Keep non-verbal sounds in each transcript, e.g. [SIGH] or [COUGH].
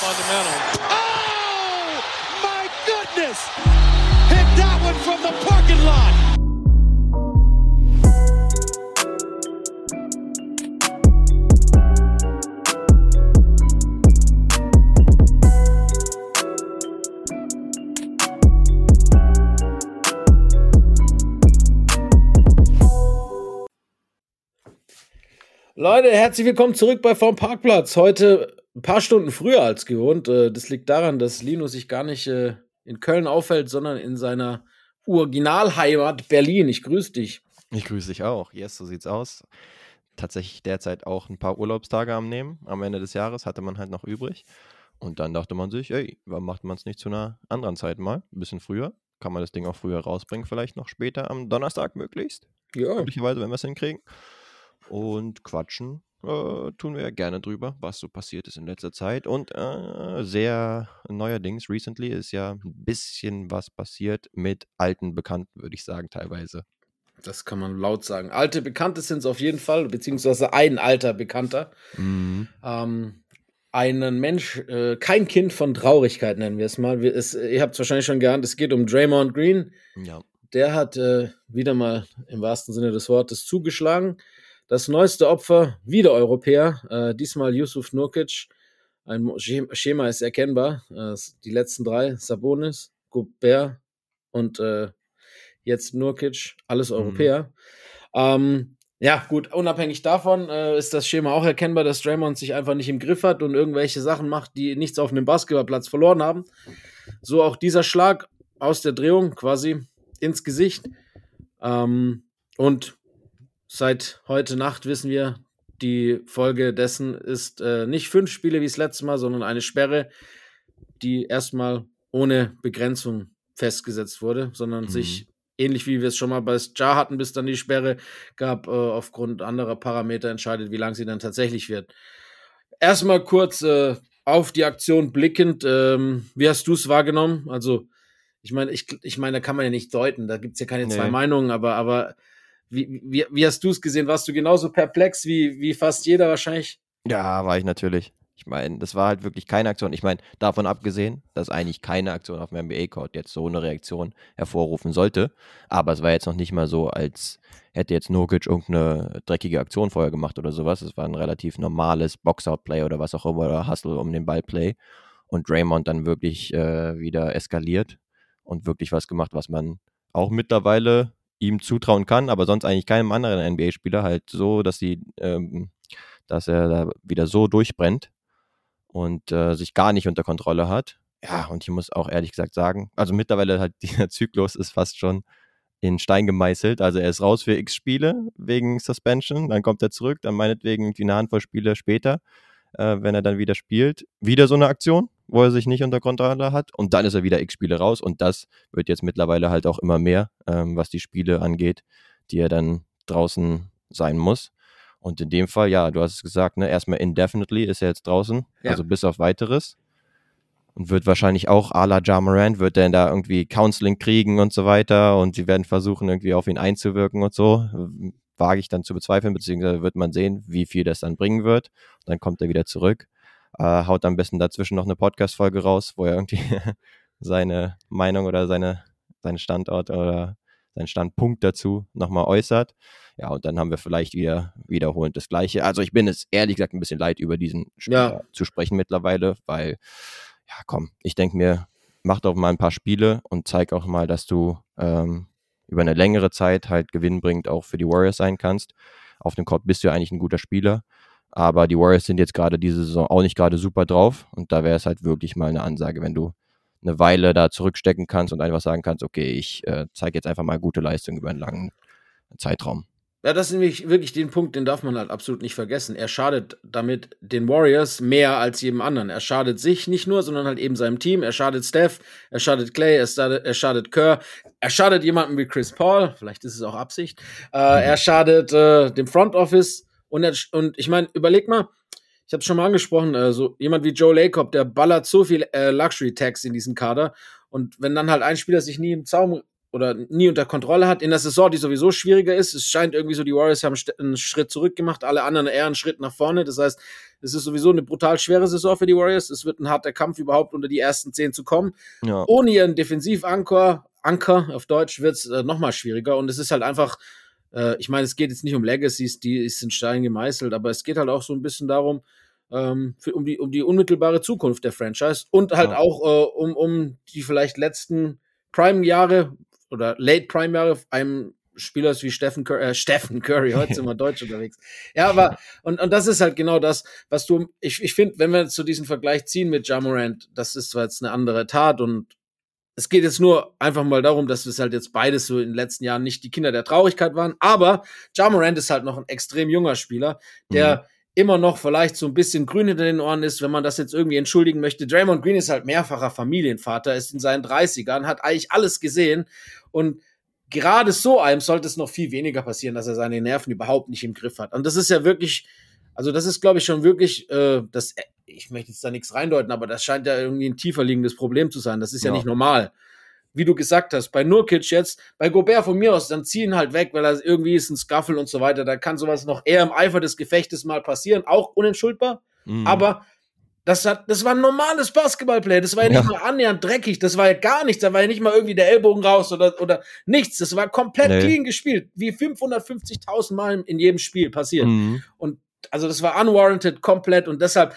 fundamental. Oh, my goodness! Hit that one from the parking lot. Leute, herzlich willkommen zurück bei Vorm Parkplatz. Heute ein paar Stunden früher als gewohnt. Äh, das liegt daran, dass Lino sich gar nicht äh, in Köln aufhält, sondern in seiner Originalheimat Berlin. Ich grüße dich. Ich grüße dich auch. Yes, so sieht's aus. Tatsächlich derzeit auch ein paar Urlaubstage am Nehmen. Am Ende des Jahres hatte man halt noch übrig. Und dann dachte man sich, ey, warum macht man es nicht zu einer anderen Zeit mal? Ein bisschen früher. Kann man das Ding auch früher rausbringen, vielleicht noch später am Donnerstag möglichst. Ja. Möglicherweise, wenn wir es hinkriegen und quatschen. Äh, tun wir ja gerne drüber, was so passiert ist in letzter Zeit. Und äh, sehr neuerdings, recently, ist ja ein bisschen was passiert mit alten Bekannten, würde ich sagen, teilweise. Das kann man laut sagen. Alte Bekannte sind es auf jeden Fall, beziehungsweise ein alter Bekannter. Mhm. Ähm, einen Mensch, äh, kein Kind von Traurigkeit nennen wir es mal. Wir, es, ihr habt es wahrscheinlich schon geahnt, es geht um Draymond Green. Ja. Der hat äh, wieder mal im wahrsten Sinne des Wortes zugeschlagen. Das neueste Opfer, wieder Europäer, äh, diesmal Yusuf Nurkic. Ein Schema ist erkennbar. Äh, die letzten drei, Sabonis, Gobert und äh, jetzt Nurkic, alles Europäer. Mhm. Ähm, ja, gut, unabhängig davon äh, ist das Schema auch erkennbar, dass Draymond sich einfach nicht im Griff hat und irgendwelche Sachen macht, die nichts auf einem Basketballplatz verloren haben. So auch dieser Schlag aus der Drehung quasi ins Gesicht. Ähm, und Seit heute Nacht wissen wir, die Folge dessen ist äh, nicht fünf Spiele wie das letzte Mal, sondern eine Sperre, die erstmal ohne Begrenzung festgesetzt wurde, sondern mhm. sich ähnlich wie wir es schon mal bei Jar hatten, bis dann die Sperre gab, äh, aufgrund anderer Parameter entscheidet, wie lang sie dann tatsächlich wird. Erstmal kurz äh, auf die Aktion blickend, ähm, wie hast du es wahrgenommen? Also, ich meine, ich, ich meine, da kann man ja nicht deuten, da gibt es ja keine nee. zwei Meinungen, aber, aber wie, wie, wie hast du es gesehen? Warst du genauso perplex wie, wie fast jeder wahrscheinlich? Ja, war ich natürlich. Ich meine, das war halt wirklich keine Aktion. Ich meine, davon abgesehen, dass eigentlich keine Aktion auf dem NBA-Court jetzt so eine Reaktion hervorrufen sollte. Aber es war jetzt noch nicht mal so, als hätte jetzt Nurkic irgendeine dreckige Aktion vorher gemacht oder sowas. Es war ein relativ normales Boxout-Play oder was auch immer, oder Hustle um den Ball-Play. Und Draymond dann wirklich äh, wieder eskaliert und wirklich was gemacht, was man auch mittlerweile ihm zutrauen kann, aber sonst eigentlich keinem anderen NBA-Spieler halt so, dass sie, ähm, dass er da wieder so durchbrennt und äh, sich gar nicht unter Kontrolle hat. Ja, und ich muss auch ehrlich gesagt sagen, also mittlerweile halt [LAUGHS] dieser Zyklus ist fast schon in Stein gemeißelt. Also er ist raus für x Spiele wegen Suspension, dann kommt er zurück, dann meinetwegen eine Handvoll Spiele später, äh, wenn er dann wieder spielt, wieder so eine Aktion wo er sich nicht unter Kontrolle hat. Und dann ist er wieder x Spiele raus. Und das wird jetzt mittlerweile halt auch immer mehr, ähm, was die Spiele angeht, die er dann draußen sein muss. Und in dem Fall, ja, du hast es gesagt, ne, erstmal indefinitely ist er jetzt draußen, ja. also bis auf weiteres. Und wird wahrscheinlich auch à la Jamarant, wird er da irgendwie Counseling kriegen und so weiter. Und sie werden versuchen, irgendwie auf ihn einzuwirken und so. Wage ich dann zu bezweifeln, beziehungsweise wird man sehen, wie viel das dann bringen wird. Dann kommt er wieder zurück äh, haut am besten dazwischen noch eine Podcast-Folge raus, wo er irgendwie [LAUGHS] seine Meinung oder seine, seinen Standort oder seinen Standpunkt dazu nochmal äußert. Ja, und dann haben wir vielleicht wieder wiederholend das Gleiche. Also ich bin es ehrlich gesagt ein bisschen leid, über diesen Spieler ja. zu sprechen mittlerweile, weil, ja, komm, ich denke mir, mach doch mal ein paar Spiele und zeig auch mal, dass du ähm, über eine längere Zeit halt gewinnbringend auch für die Warriors sein kannst. Auf dem Court bist du ja eigentlich ein guter Spieler. Aber die Warriors sind jetzt gerade diese Saison auch nicht gerade super drauf. Und da wäre es halt wirklich mal eine Ansage, wenn du eine Weile da zurückstecken kannst und einfach sagen kannst, okay, ich äh, zeige jetzt einfach mal gute Leistung über einen langen Zeitraum. Ja, das ist nämlich wirklich den Punkt, den darf man halt absolut nicht vergessen. Er schadet damit den Warriors mehr als jedem anderen. Er schadet sich nicht nur, sondern halt eben seinem Team. Er schadet Steph, er schadet Clay, er schadet, er schadet Kerr, er schadet jemandem wie Chris Paul, vielleicht ist es auch Absicht. Äh. Er [LAUGHS] schadet äh, dem Front Office. Und, er, und ich meine, überleg mal, ich habe es schon mal angesprochen, äh, so jemand wie Joe Lacob, der ballert so viel äh, Luxury Tax in diesen Kader. Und wenn dann halt ein Spieler sich nie im Zaum oder nie unter Kontrolle hat. In der Saison, die sowieso schwieriger ist. Es scheint irgendwie so, die Warriors haben einen Schritt zurück gemacht, alle anderen eher einen Schritt nach vorne. Das heißt, es ist sowieso eine brutal schwere Saison für die Warriors. Es wird ein harter Kampf, überhaupt unter die ersten zehn zu kommen. Ja. Ohne ihren Defensivanker, Anker auf Deutsch, wird es äh, nochmal schwieriger. Und es ist halt einfach, äh, ich meine, es geht jetzt nicht um Legacies, die sind Stein gemeißelt, aber es geht halt auch so ein bisschen darum, ähm, für, um, die, um die unmittelbare Zukunft der Franchise und halt ja. auch äh, um, um die vielleicht letzten Prime-Jahre oder Late Prime-Jahre einem Spielers wie Stephen Curry, äh, Stephen Curry, [LAUGHS] heute sind wir deutsch unterwegs. Ja, aber, und, und das ist halt genau das, was du, ich, ich finde, wenn wir zu diesem Vergleich ziehen mit Jamorant, das ist zwar jetzt eine andere Tat und es geht jetzt nur einfach mal darum, dass es halt jetzt beides so in den letzten Jahren nicht die Kinder der Traurigkeit waren, aber Jamorant ist halt noch ein extrem junger Spieler, der mhm immer noch vielleicht so ein bisschen grün hinter den Ohren ist, wenn man das jetzt irgendwie entschuldigen möchte. Draymond Green ist halt mehrfacher Familienvater, ist in seinen 30ern, hat eigentlich alles gesehen und gerade so einem sollte es noch viel weniger passieren, dass er seine Nerven überhaupt nicht im Griff hat. Und das ist ja wirklich, also das ist, glaube ich, schon wirklich, äh, das, ich möchte jetzt da nichts reindeuten, aber das scheint ja irgendwie ein tiefer liegendes Problem zu sein. Das ist ja, ja nicht normal wie du gesagt hast, bei Nurkic jetzt, bei Gobert von mir aus, dann ziehen halt weg, weil er irgendwie ist ein Scuffle und so weiter. Da kann sowas noch eher im Eifer des Gefechtes mal passieren, auch unentschuldbar. Mhm. Aber das, hat, das war ein normales Basketballplay. Das war ja, ja nicht mal annähernd dreckig. Das war ja gar nichts. Da war ja nicht mal irgendwie der Ellbogen raus oder, oder nichts. Das war komplett nee. clean gespielt. Wie 550.000 Mal in jedem Spiel passiert. Mhm. Und also das war unwarranted komplett. Und deshalb,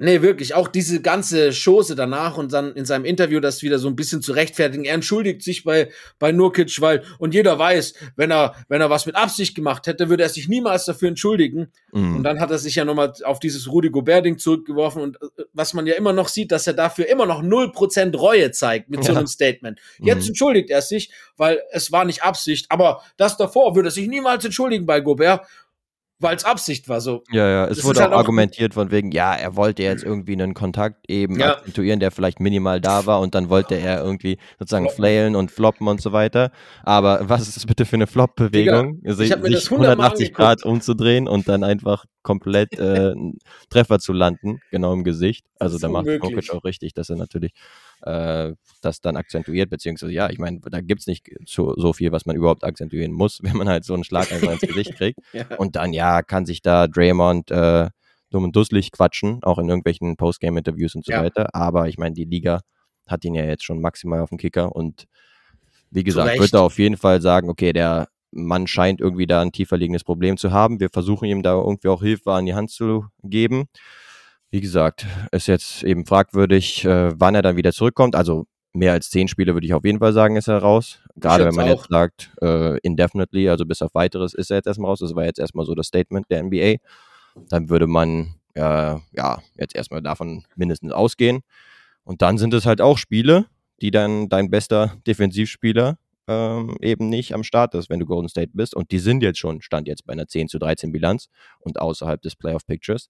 Nee, wirklich. Auch diese ganze Chose danach und dann in seinem Interview das wieder so ein bisschen zu rechtfertigen. Er entschuldigt sich bei, bei Nurkic, weil, und jeder weiß, wenn er, wenn er was mit Absicht gemacht hätte, würde er sich niemals dafür entschuldigen. Mhm. Und dann hat er sich ja nochmal auf dieses Rudi Gobert-Ding zurückgeworfen und äh, was man ja immer noch sieht, dass er dafür immer noch 0% Reue zeigt mit ja. so einem Statement. Jetzt mhm. entschuldigt er sich, weil es war nicht Absicht, aber das davor würde er sich niemals entschuldigen bei Gobert weil es Absicht war. So. Ja, ja, es wurde auch, halt auch argumentiert von wegen, ja, er wollte jetzt irgendwie einen Kontakt eben ja. akzentuieren, der vielleicht minimal da war und dann wollte er irgendwie sozusagen Floppen. flailen und floppen und so weiter. Aber was ist das bitte für eine Flop-Bewegung? Sich, sich 180 Grad umzudrehen und dann einfach komplett [LAUGHS] äh, Treffer zu landen, genau im Gesicht. Also da macht Jokic auch richtig, dass er natürlich äh, das dann akzentuiert, beziehungsweise ja, ich meine, da gibt es nicht so, so, viel, was man überhaupt akzentuieren muss, [LAUGHS] wenn man halt so einen Schlag einfach ins Gesicht kriegt. [LAUGHS] ja. Und dann, ja, kann sich da Draymond äh, dumm und dusselig quatschen, auch in irgendwelchen Postgame-Interviews und so ja. weiter. Aber ich meine, die Liga hat ihn ja jetzt schon maximal auf dem Kicker und wie gesagt, wird er auf jeden Fall sagen, okay, der Mann scheint irgendwie da ein tiefer liegendes Problem zu haben. Wir versuchen ihm da irgendwie auch Hilfe an die Hand zu geben. Wie gesagt, ist jetzt eben fragwürdig, äh, wann er dann wieder zurückkommt. Also mehr als zehn Spiele würde ich auf jeden Fall sagen, ist er raus. Gerade wenn man auch. jetzt sagt, äh, indefinitely, also bis auf weiteres ist er jetzt erstmal raus. Das war jetzt erstmal so das Statement der NBA. Dann würde man äh, ja jetzt erstmal davon mindestens ausgehen. Und dann sind es halt auch Spiele, die dann dein bester Defensivspieler ähm, eben nicht am Start ist, wenn du Golden State bist. Und die sind jetzt schon, stand jetzt bei einer 10 zu 13 Bilanz und außerhalb des Playoff Pictures.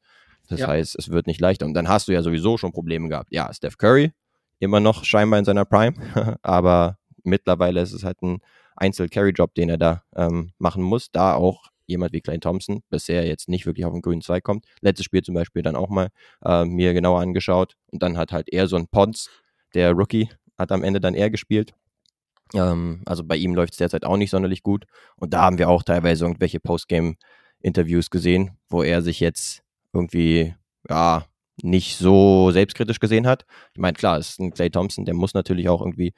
Das ja. heißt, es wird nicht leichter. Und dann hast du ja sowieso schon Probleme gehabt. Ja, Steph Curry, immer noch scheinbar in seiner Prime, [LAUGHS] aber mittlerweile ist es halt ein Einzel-Carry-Job, den er da ähm, machen muss. Da auch jemand wie Clay Thompson bisher jetzt nicht wirklich auf den grünen Zweig kommt. Letztes Spiel zum Beispiel dann auch mal äh, mir genauer angeschaut und dann hat halt eher so ein Pons, der Rookie, hat am Ende dann eher gespielt. Ähm, also bei ihm läuft es derzeit auch nicht sonderlich gut und da haben wir auch teilweise irgendwelche Postgame-Interviews gesehen, wo er sich jetzt irgendwie, ja, nicht so selbstkritisch gesehen hat. Ich meine, klar, es ist ein Clay Thompson, der muss natürlich auch irgendwie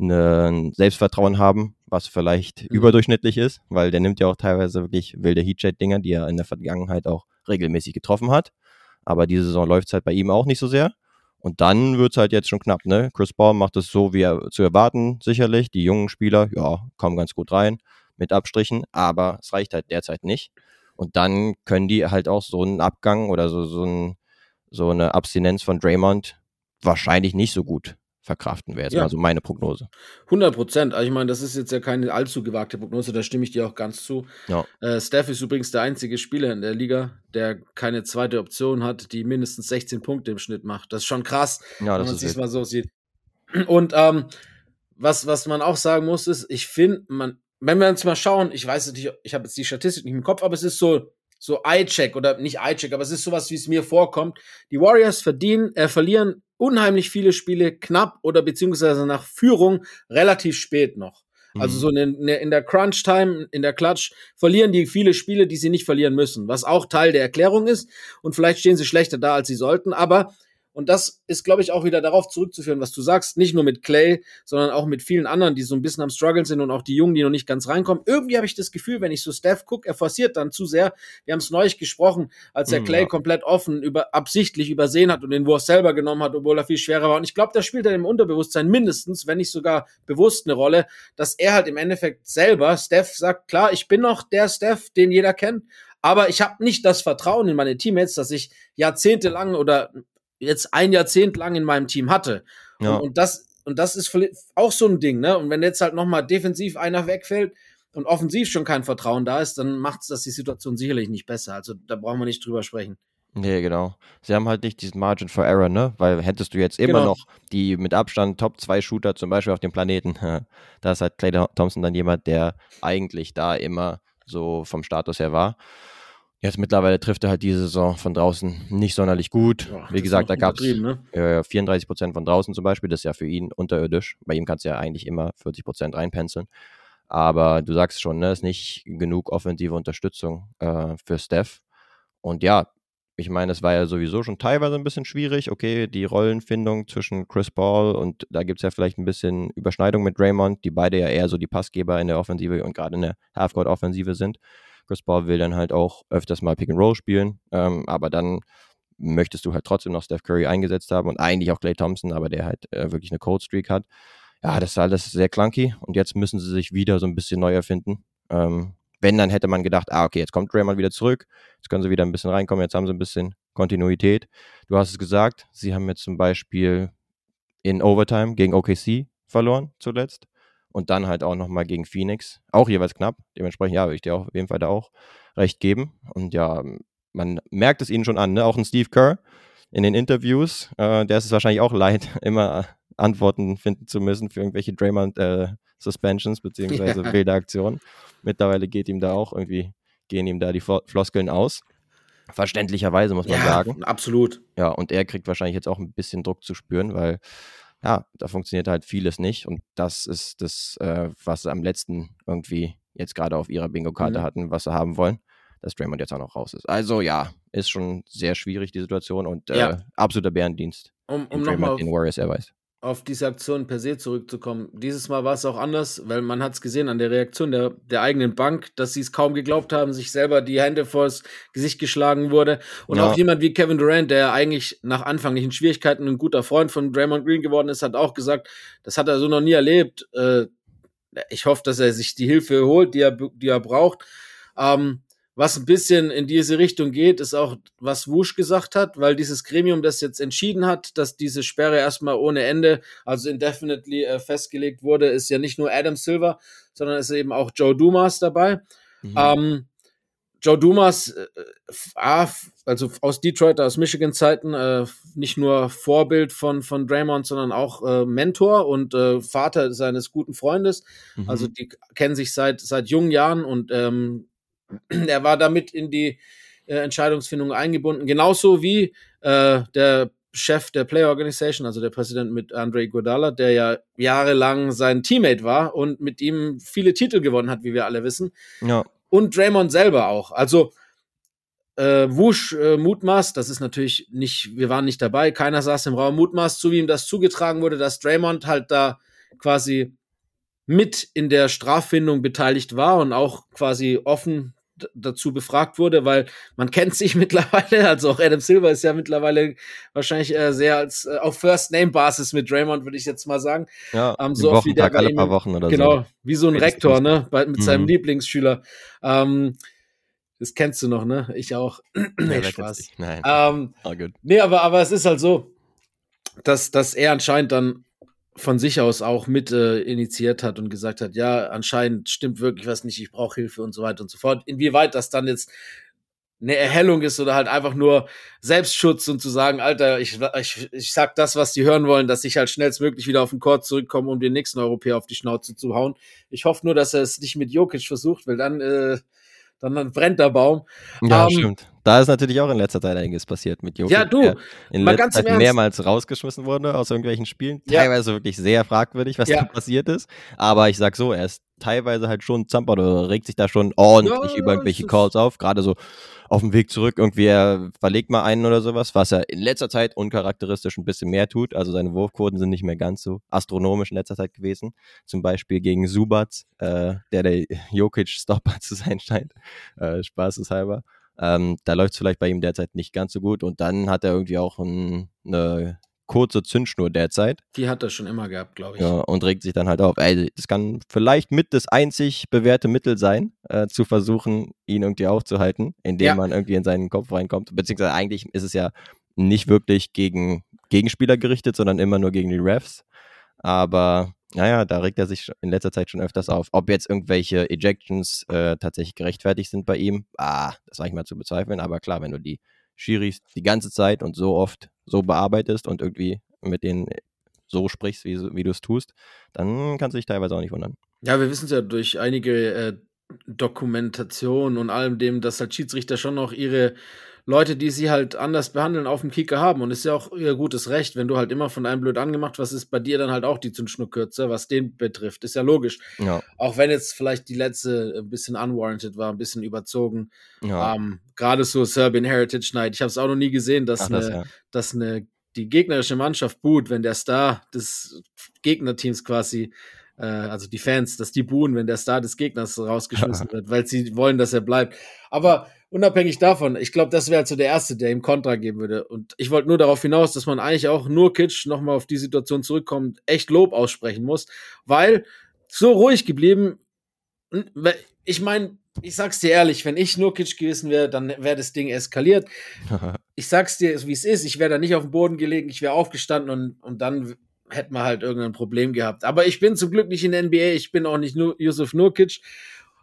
ein Selbstvertrauen haben, was vielleicht mhm. überdurchschnittlich ist, weil der nimmt ja auch teilweise wirklich wilde Heatjet-Dinger, die er in der Vergangenheit auch regelmäßig getroffen hat. Aber diese Saison läuft es halt bei ihm auch nicht so sehr. Und dann wird es halt jetzt schon knapp, ne? Chris Paul macht es so, wie er zu erwarten, sicherlich. Die jungen Spieler, ja, kommen ganz gut rein mit Abstrichen, aber es reicht halt derzeit nicht. Und dann können die halt auch so einen Abgang oder so, so, ein, so eine Abstinenz von Draymond wahrscheinlich nicht so gut verkraften wäre jetzt ja. mal so meine Prognose. 100 Prozent. Also ich meine, das ist jetzt ja keine allzu gewagte Prognose, da stimme ich dir auch ganz zu. Ja. Äh, Steph ist übrigens der einzige Spieler in der Liga, der keine zweite Option hat, die mindestens 16 Punkte im Schnitt macht. Das ist schon krass, ja, wenn man es mal so sieht. Und ähm, was, was man auch sagen muss, ist, ich finde, man, wenn wir uns mal schauen, ich weiß nicht, ich habe jetzt die Statistik nicht im Kopf, aber es ist so, so Eye-Check oder nicht Eye-Check, aber es ist sowas, wie es mir vorkommt. Die Warriors verdienen, äh, verlieren unheimlich viele Spiele knapp oder beziehungsweise nach Führung relativ spät noch. Also Mhm. so in, in der Crunch-Time, in der Clutch, verlieren die viele Spiele, die sie nicht verlieren müssen, was auch Teil der Erklärung ist. Und vielleicht stehen sie schlechter da, als sie sollten. Aber, und das ist, glaube ich, auch wieder darauf zurückzuführen, was du sagst, nicht nur mit Clay, sondern auch mit vielen anderen, die so ein bisschen am Struggle sind und auch die Jungen, die noch nicht ganz reinkommen. Irgendwie habe ich das Gefühl, wenn ich so Steph gucke, er forciert dann zu sehr. Wir haben es neulich gesprochen, als er Mm, Clay ja. komplett offen, über, absichtlich übersehen hat und den Wurf selber genommen hat, obwohl er viel schwerer war. Und ich glaube, da spielt er im Unterbewusstsein mindestens, wenn nicht sogar bewusst eine Rolle, dass er halt im Endeffekt selber, Steph sagt, klar, ich bin noch der Steph, den jeder kennt, aber ich habe nicht das Vertrauen in meine Teammates, das ich jahrzehntelang oder jetzt ein Jahrzehnt lang in meinem Team hatte. Ja. Und, und das und das ist auch so ein Ding, ne? Und wenn jetzt halt noch mal defensiv einer wegfällt und offensiv schon kein Vertrauen da ist, dann macht es das die Situation sicherlich nicht besser. Also da brauchen wir nicht drüber sprechen. Nee, genau. Sie haben halt nicht diesen Margin for Error, ne? Weil hättest du jetzt immer Genau. noch die mit Abstand Top 2 Shooter zum Beispiel auf dem Planeten, [LAUGHS] da ist halt Clay Thompson dann jemand, der eigentlich da immer so vom Status her war. Jetzt mittlerweile trifft er halt diese Saison von draußen nicht sonderlich gut. Ja, Wie gesagt, da gab es ne? äh, 34 Prozent von draußen zum Beispiel. Das ist ja für ihn unterirdisch. Bei ihm kannst du ja eigentlich immer 40 Prozent reinpenseln. Aber du sagst schon, ne, ist nicht genug offensive Unterstützung äh, für Steph. Und ja, ich meine, es war ja sowieso schon teilweise ein bisschen schwierig. Okay, die Rollenfindung zwischen Chris Paul und da gibt es ja vielleicht ein bisschen Überschneidung mit Draymond, die beide ja eher so die Passgeber in der Offensive und gerade in der Halfcourt-Offensive sind. Chris Paul will dann halt auch öfters mal Pick and Roll spielen, ähm, aber dann möchtest du halt trotzdem noch Steph Curry eingesetzt haben und eigentlich auch Clay Thompson, aber der halt äh, wirklich eine Cold Streak hat. Ja, das ist alles sehr clunky und jetzt müssen sie sich wieder so ein bisschen neu erfinden. Ähm, wenn, dann hätte man gedacht, ah, okay, jetzt kommt Draymond wieder zurück, jetzt können sie wieder ein bisschen reinkommen, jetzt haben sie ein bisschen Kontinuität. Du hast es gesagt, sie haben jetzt zum Beispiel in Overtime gegen OKC verloren zuletzt und dann halt auch nochmal gegen Phoenix, auch jeweils knapp. Dementsprechend, ja, würde ich dir auch auf jeden Fall da auch recht geben. Und ja, man merkt es ihnen schon an, ne? auch ein Steve Kerr in den Interviews, äh, der ist es wahrscheinlich auch leid, [LAUGHS] immer Antworten finden zu müssen für irgendwelche Draymond äh, Suspensions beziehungsweise [LAUGHS] Ja. wilde Aktionen. Mittlerweile geht ihm da auch irgendwie, gehen ihm da die Flo- Floskeln aus. Verständlicherweise muss man sagen. absolut. Ja, und er kriegt wahrscheinlich jetzt auch ein bisschen Druck zu spüren, weil ja, da funktioniert halt vieles nicht. Und das ist das, äh, was sie am letzten irgendwie jetzt gerade auf ihrer Bingo-Karte Mhm. hatten, was sie haben wollen, dass Draymond jetzt auch noch raus ist. Also ja, ist schon sehr schwierig, die Situation und äh, Ja. absoluter Bärendienst, Um, um nochmal den Warriors erweist. Auf diese Aktion per se zurückzukommen. Dieses Mal war es auch anders, weil man hat es gesehen an der Reaktion der, der eigenen Bank, dass sie es kaum geglaubt haben, sich selber die Hände vors Gesicht geschlagen wurde. Und Ja. auch jemand wie Kevin Durant, der eigentlich nach anfänglichen Schwierigkeiten ein guter Freund von Draymond Green geworden ist, hat auch gesagt, das hat er so noch nie erlebt. Äh, ich hoffe, dass er sich die Hilfe holt, die er, die er braucht. Ähm, was ein bisschen in diese Richtung geht, ist auch, was Wusch gesagt hat, weil dieses Gremium das jetzt entschieden hat, dass diese Sperre erstmal ohne Ende, also indefinitely äh, festgelegt wurde, ist ja nicht nur Adam Silver, sondern ist eben auch Joe Dumas dabei. Mhm. Ähm, Joe Dumas, äh, also aus Detroit, aus Michigan-Zeiten, äh, nicht nur Vorbild von, von Draymond, sondern auch äh, Mentor und äh, Vater seines guten Freundes. Mhm. Also die kennen sich seit, seit jungen Jahren und ähm, [CLEARS THROAT] er war damit in die äh, Entscheidungsfindung eingebunden, genauso wie äh, der Chef der Player Organization, also der Präsident mit Andre Iguodala, der ja jahrelang sein Teammate war und mit ihm viele Titel gewonnen hat, wie wir alle wissen. Ja, und Draymond selber auch. Also äh, Wusch äh, mutmaßt, das ist natürlich nicht, wir waren nicht dabei, keiner saß im Raum, mutmaßt, so wie ihm das zugetragen wurde, dass Draymond halt da quasi mit in der Straffindung beteiligt war und auch quasi offen dazu befragt wurde, weil man kennt sich [LAUGHS] mittlerweile, also auch Adam Silver ist ja mittlerweile wahrscheinlich äh, sehr als äh, auf First-Name-Basis mit Draymond, würde ich jetzt mal sagen. ja, Ähm, so oft wie der alle ihm- paar Wochen oder Genau, wie so ein Rektor, ne, bei, mit seinem Mhm. Lieblingsschüler. Ähm, das kennst du noch, ne? Ich auch. [CLEARS THROAT] so. nee, Spaß. Nein, Ähm, gut. nee, aber, aber es ist halt so, dass, dass er anscheinend dann von sich aus auch mit äh, initiiert hat und gesagt hat, ja, anscheinend stimmt wirklich was nicht, ich brauche Hilfe und so weiter und so fort. Inwieweit das dann jetzt eine Erhellung ist oder halt einfach nur Selbstschutz und zu sagen, Alter, ich, ich, ich sag das, was die hören wollen, dass ich halt schnellstmöglich wieder auf den Court zurückkomme, um den nächsten Europäer auf die Schnauze zu hauen. Ich hoffe nur, dass er es nicht mit Jokic versucht, weil dann, äh, dann, dann brennt der Baum. Ja, ähm, stimmt. Da ist natürlich auch in letzter Zeit einiges passiert mit Jokic. Ja, du, der in mal letzter ganz im Zeit mehrmals rausgeschmissen wurde aus irgendwelchen Spielen. Ja. Teilweise wirklich sehr fragwürdig, was Ja. da passiert ist. Aber ich sag so, er ist teilweise halt schon Zamper oder regt sich da schon ordentlich Ja, über irgendwelche ist- Calls auf. Gerade so auf dem Weg zurück irgendwie, er verlegt mal einen oder sowas, was er in letzter Zeit uncharakteristisch ein bisschen mehr tut. Also seine Wurfquoten sind nicht mehr ganz so astronomisch in letzter Zeit gewesen. Zum Beispiel gegen Subac, äh, der der Jokic-Stopper [LAUGHS] zu sein scheint. Äh, Spaßeshalber. Ähm, da läuft es vielleicht bei ihm derzeit nicht ganz so gut. Und dann hat er irgendwie auch ein, eine kurze Zündschnur derzeit. Die hat er schon immer gehabt, glaube ich. Ja, und regt sich dann halt auf. Ey, das kann vielleicht mit das einzig bewährte Mittel sein, äh, zu versuchen, ihn irgendwie aufzuhalten, indem Ja. man irgendwie in seinen Kopf reinkommt. Beziehungsweise eigentlich ist es ja nicht wirklich gegen Gegenspieler gerichtet, sondern immer nur gegen die Refs. Aber naja, da regt er sich in letzter Zeit schon öfters auf. Ob jetzt irgendwelche Ejections äh, tatsächlich gerechtfertigt sind bei ihm, ah, das sage ich mal zu bezweifeln. Aber klar, wenn du die Schiris die ganze Zeit und so oft so bearbeitest und irgendwie mit denen so sprichst, wie, wie du es tust, dann kannst du dich teilweise auch nicht wundern. Ja, wir wissen es ja durch einige äh, Dokumentationen und allem dem, dass halt Schiedsrichter schon noch ihre Leute, die sie halt anders behandeln, auf dem Kicker haben. Und ist ja auch ihr gutes Recht, wenn du halt immer von einem blöd angemacht, was ist bei dir dann halt auch die Zündschnur kürzer, was den betrifft. Ist ja logisch. Ja, Auch wenn jetzt vielleicht die letzte ein bisschen unwarranted war, ein bisschen überzogen. ja. Ähm, Gerade so Serbian Heritage Night. Ich habe es auch noch nie gesehen, dass Ach, eine, das, ja. dass eine, die gegnerische Mannschaft boot, wenn der Star des Gegnerteams quasi, äh, also die Fans, dass die buhen, wenn der Star des Gegners rausgeschmissen [LAUGHS] wird, weil sie wollen, dass er bleibt. Aber unabhängig davon, ich glaube, das wäre halt so der Erste, der ihm Kontra geben würde. Und ich wollte nur darauf hinaus, dass man eigentlich auch nur Kitsch nochmal auf die Situation zurückkommt, echt Lob aussprechen muss, weil so ruhig geblieben, ich meine, ich sag's dir ehrlich, wenn ich Nurkic gewesen wäre, dann wäre das Ding eskaliert [LAUGHS] ich sag's dir, wie es ist, ich wäre da nicht auf dem Boden gelegen, ich wäre aufgestanden und, und dann hätten wir halt irgendein Problem gehabt. Aber ich bin zum Glück nicht in der NBA, ich bin auch nicht nur Yusuf Nurkic.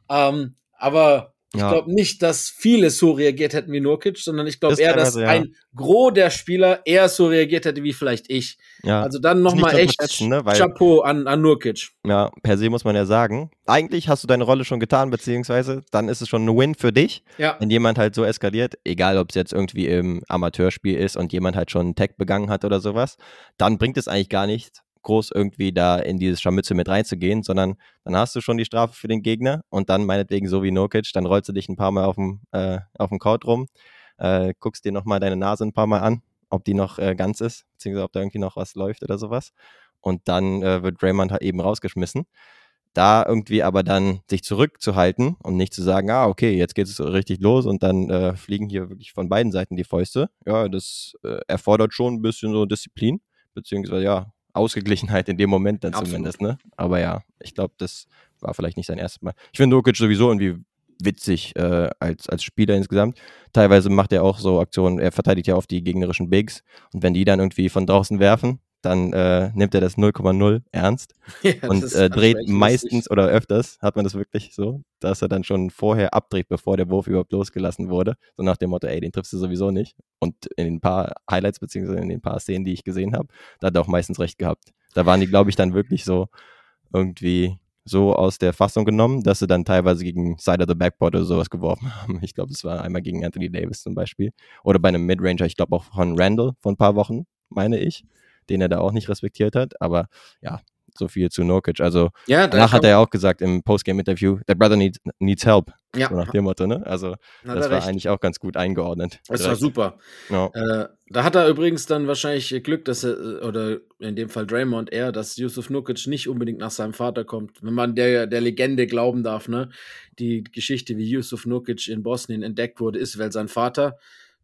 Ähm, aber ich Ja. glaube nicht, dass viele so reagiert hätten wie Nurkic, sondern ich glaube Das eher, dass ja. ein Gros der Spieler eher so reagiert hätte wie vielleicht ich. ja. Also dann nochmal echt unterschätzen, ne? Weil- Chapeau an, an Nurkic. ja, per se muss man ja sagen, eigentlich hast du deine Rolle schon getan, beziehungsweise dann ist es schon ein Win für dich, Ja, wenn jemand halt so eskaliert, egal ob es jetzt irgendwie im Amateurspiel ist und jemand halt schon einen Tag begangen hat oder sowas, dann bringt es eigentlich gar nicht groß irgendwie da in dieses Scharmützel mit reinzugehen, sondern dann hast du schon die Strafe für den Gegner und dann meinetwegen so wie Nokic, dann rollst du dich ein paar Mal auf dem, äh, auf dem Kaut rum, äh, guckst dir nochmal deine Nase ein paar Mal an, ob die noch äh, ganz ist, beziehungsweise ob da irgendwie noch was läuft oder sowas. Und dann äh, wird Draymond halt eben rausgeschmissen. Da irgendwie aber dann sich zurückzuhalten und nicht zu sagen, ah, okay, jetzt geht es richtig los und dann äh, fliegen hier wirklich von beiden Seiten die Fäuste. Ja, das äh, erfordert schon ein bisschen so Disziplin, beziehungsweise ja, Ausgeglichenheit in dem Moment dann Absolut. zumindest, ne? Aber ja, ich glaube, das war vielleicht nicht sein erstes Mal. Ich finde Jokic sowieso irgendwie witzig äh, als, als Spieler insgesamt. Teilweise macht er auch so Aktionen, er verteidigt ja oft die gegnerischen Bigs und wenn die dann irgendwie von draußen werfen, dann äh, nimmt er das 0,0 ernst [LAUGHS] Ja, und äh, dreht meistens oder öfters, hat man das wirklich so, dass er dann schon vorher abdreht, bevor der Wurf überhaupt losgelassen wurde. So nach dem Motto, ey, den triffst du sowieso nicht. Und in den paar Highlights, beziehungsweise in den paar Szenen, die ich gesehen habe, da hat er auch meistens recht gehabt. Da waren die, glaube ich, dann wirklich so irgendwie so aus der Fassung genommen, dass sie dann teilweise gegen Side of the Backboard oder sowas geworfen haben. Ich glaube, das war einmal gegen Anthony Davis zum Beispiel. Oder bei einem Midranger, ich glaube auch von Randall vor ein paar Wochen, meine ich, den er da auch nicht respektiert hat. Aber ja, so viel zu Nurkic. Also Ja, da danach hat er ja auch gesagt im Postgame-Interview, der Brother needs, needs help. ja, So nach dem Motto, ne? Also hat das war recht. eigentlich auch ganz gut eingeordnet. Das war super. Ja. Äh, da hat er übrigens dann wahrscheinlich Glück, dass er, äh, oder in dem Fall Draymond eher, dass Yusuf Nukic nicht unbedingt nach seinem Vater kommt. Wenn man der, der Legende glauben darf, ne? Die Geschichte, wie Yusuf Nukic in Bosnien entdeckt wurde, ist, weil sein Vater,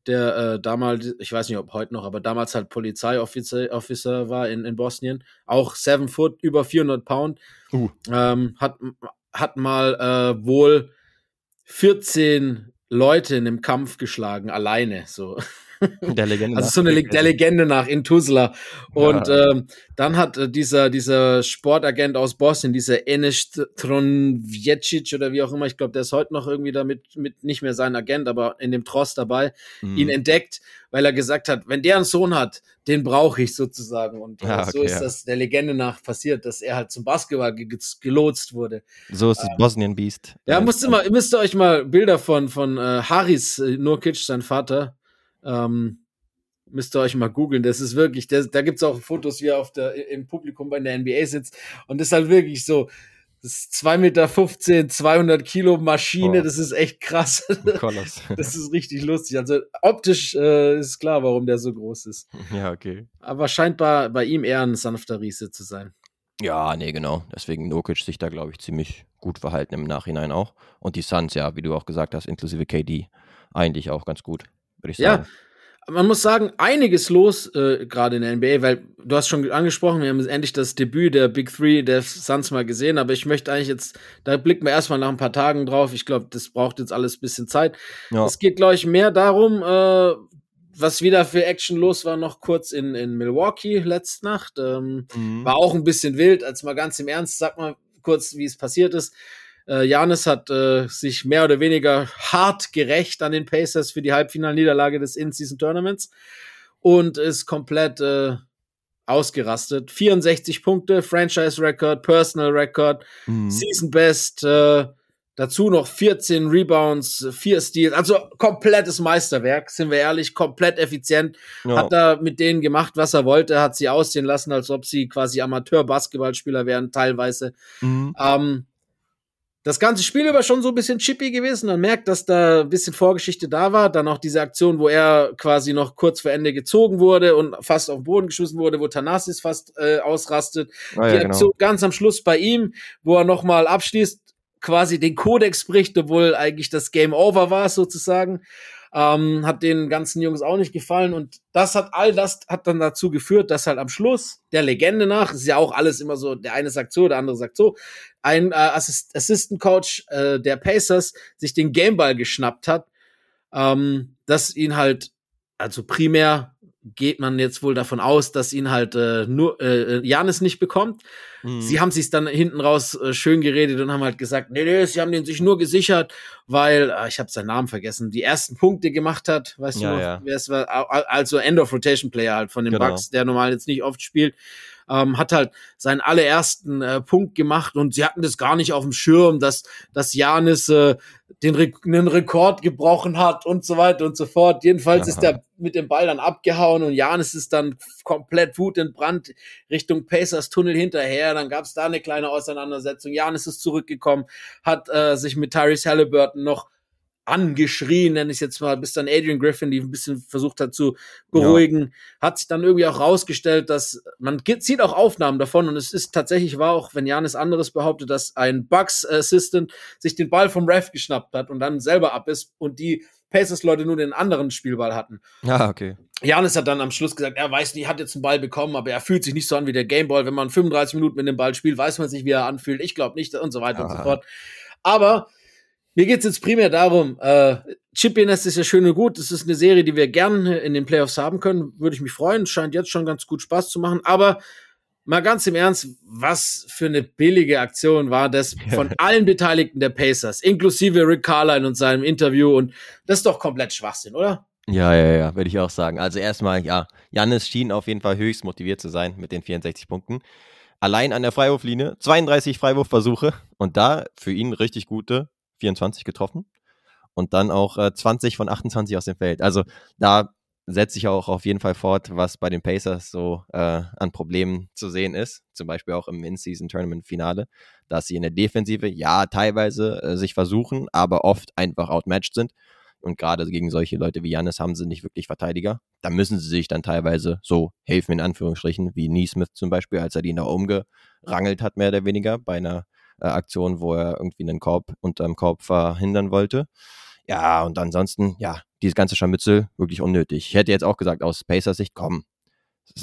der äh, damals, ich weiß nicht, ob heute noch, aber damals halt Polizeiofficer Officer war in, in Bosnien, auch seven foot, über 400 Pound, Uh. ähm, hat, hat mal äh, wohl 14 Leute in einem Kampf geschlagen, alleine, so. [LAUGHS] [LAUGHS] Der Legende also so eine Le der Legende nach in Tuzla. Und ja. ähm, dann hat äh, dieser, dieser Sportagent aus Bosnien, dieser Enes Tronvjecic oder wie auch immer, ich glaube, der ist heute noch irgendwie damit mit nicht mehr sein Agent, aber in dem Trost dabei, mhm. ihn entdeckt, weil er gesagt hat, wenn der einen Sohn hat, den brauche ich sozusagen. Und äh, ja, okay, so ist ja. das der Legende nach passiert, dass er halt zum Basketball ge gelotst wurde. So ist das ähm, Bosnien Beast. Ja, müsst ihr, mal, müsst ihr euch mal Bilder von, von äh, Haris äh, Nurkic, sein Vater, ähm, müsst ihr euch mal googeln. Das ist wirklich, das, da gibt's auch Fotos, wie er auf der, im Publikum bei der NBA sitzt. Und das ist halt wirklich so, das ist 2,15 Meter, 200 Kilo Maschine, oh. das ist echt krass. [LAUGHS] das ist richtig lustig. Also optisch äh, ist klar, warum der so groß ist. [LAUGHS] Ja, okay. Aber scheint bei, bei ihm eher ein sanfter Riese zu sein. Ja, nee, genau. Deswegen Nokic sich da, glaube ich, ziemlich gut verhalten im Nachhinein auch. Und die Suns, ja, wie du auch gesagt hast, inklusive KD, eigentlich auch ganz gut, würde ich sagen. Ja, man muss sagen, einiges los, äh, gerade in der NBA, weil du hast schon angesprochen, wir haben endlich das Debüt der Big Three der Suns mal gesehen, aber ich möchte eigentlich jetzt, da blicken wir erstmal nach ein paar Tagen drauf. Ich glaube, das braucht jetzt alles ein bisschen Zeit. Ja. Es geht, glaube ich, mehr darum, äh, was wieder für Action los war, noch kurz in, in Milwaukee letzte Nacht. Ähm, mhm. War auch ein bisschen wild, als mal ganz im Ernst, sag mal kurz, wie es passiert ist. Äh, Janis hat äh, sich mehr oder weniger hart gerecht an den Pacers für die Halbfinalniederlage des In-Season-Tournaments und ist komplett äh, ausgerastet. 64 Punkte, Franchise-Record, Personal-Record, mhm. Season-Best, äh, dazu noch 14 Rebounds, 4 Steals, also komplettes Meisterwerk, sind wir ehrlich, komplett effizient. Ja. Hat da mit denen gemacht, was er wollte, hat sie aussehen lassen, als ob sie quasi Amateur-Basketballspieler wären, teilweise. Mhm. Ähm, das ganze Spiel über schon so ein bisschen chippy gewesen. Man merkt, dass da ein bisschen Vorgeschichte da war. Dann auch diese Aktion, wo er quasi noch kurz vor Ende gezogen wurde und fast auf den Boden geschossen wurde, wo Thanasis fast äh, ausrastet. Ah, ja, Die Aktion genau. ganz am Schluss bei ihm, wo er nochmal abschließt, quasi den Kodex bricht, obwohl eigentlich das Game Over war, sozusagen. Ähm, hat den ganzen Jungs auch nicht gefallen und das hat all das hat dann dazu geführt, dass halt am Schluss der Legende nach, ist ja auch alles immer so, der eine sagt so, der andere sagt so, ein äh, Assist Assistant Coach äh, der Pacers sich den Gameball geschnappt hat, ähm, dass ihn halt also primär geht man jetzt wohl davon aus, dass ihn halt äh, nur äh, Janis nicht bekommt. Mhm. Sie haben sich dann hinten raus äh, schön geredet und haben halt gesagt, nee, nee, sie haben den sich nur gesichert, weil äh, ich habe seinen Namen vergessen, die ersten Punkte gemacht hat, weißt ja, du, noch, ja. wer es war, also End of Rotation Player halt von den genau. Bucks, der normal jetzt nicht oft spielt ähm, hat halt seinen allerersten äh, Punkt gemacht und sie hatten das gar nicht auf dem Schirm, dass, dass Janis äh, den, Re den Rekord gebrochen hat und so weiter und so fort. Jedenfalls Aha. ist er mit dem Ball dann abgehauen und Janis ist dann komplett wutentbrannt Richtung Pacers Tunnel hinterher. Dann gab es da eine kleine Auseinandersetzung. Janis ist zurückgekommen, hat äh, sich mit Tyrese Halliburton noch angeschrien, nenne ich jetzt mal, bis dann Adrian Griffin die ein bisschen versucht hat zu beruhigen, ja. hat sich dann irgendwie auch rausgestellt, dass man zieht auch Aufnahmen davon und es ist tatsächlich war auch, wenn Janis anderes behauptet, dass ein Bucks Assistant sich den Ball vom Ref geschnappt hat und dann selber ab ist und die Pacers-Leute nur den anderen Spielball hatten. Ah, okay. Janis hat dann am Schluss gesagt, er weiß nicht, hat jetzt einen Ball bekommen, aber er fühlt sich nicht so an wie der Gameball. Wenn man 35 Minuten mit dem Ball spielt, weiß man sich, wie er anfühlt. Ich glaube nicht und so weiter ah. und so fort. Aber mir geht's jetzt primär darum, äh, Chippiness ist ja schön und gut. Das ist eine Serie, die wir gerne in den Playoffs haben können. Würde ich mich freuen. Scheint jetzt schon ganz gut Spaß zu machen. Aber mal ganz im Ernst, was für eine billige Aktion war das von [LAUGHS] allen Beteiligten der Pacers, inklusive Rick Carline und seinem Interview. Und das ist doch komplett Schwachsinn, oder? Ja, ja, ja, würde ich auch sagen. Also erstmal, ja, Jannis schien auf jeden Fall höchst motiviert zu sein mit den 64 Punkten. Allein an der Freiwurflinie 32 Freiwurfversuche und da für ihn richtig gute 24 getroffen und dann auch äh, 20 von 28 aus dem Feld. Also da setze ich auch auf jeden Fall fort, was bei den Pacers so äh, an Problemen zu sehen ist. Zum Beispiel auch im In-Season-Tournament-Finale, dass sie in der Defensive ja teilweise äh, sich versuchen, aber oft einfach outmatched sind. Und gerade gegen solche Leute wie Janis haben sie nicht wirklich Verteidiger. Da müssen sie sich dann teilweise so helfen, in Anführungsstrichen, wie Neesmith zum Beispiel, als er die da umgerangelt hat, mehr oder weniger, bei einer äh, Aktion, wo er irgendwie einen Korb unterm Korb verhindern wollte. Ja, und ansonsten, ja, dieses ganze Scharmützel wirklich unnötig. Ich hätte jetzt auch gesagt, aus Pacers Sicht, komm,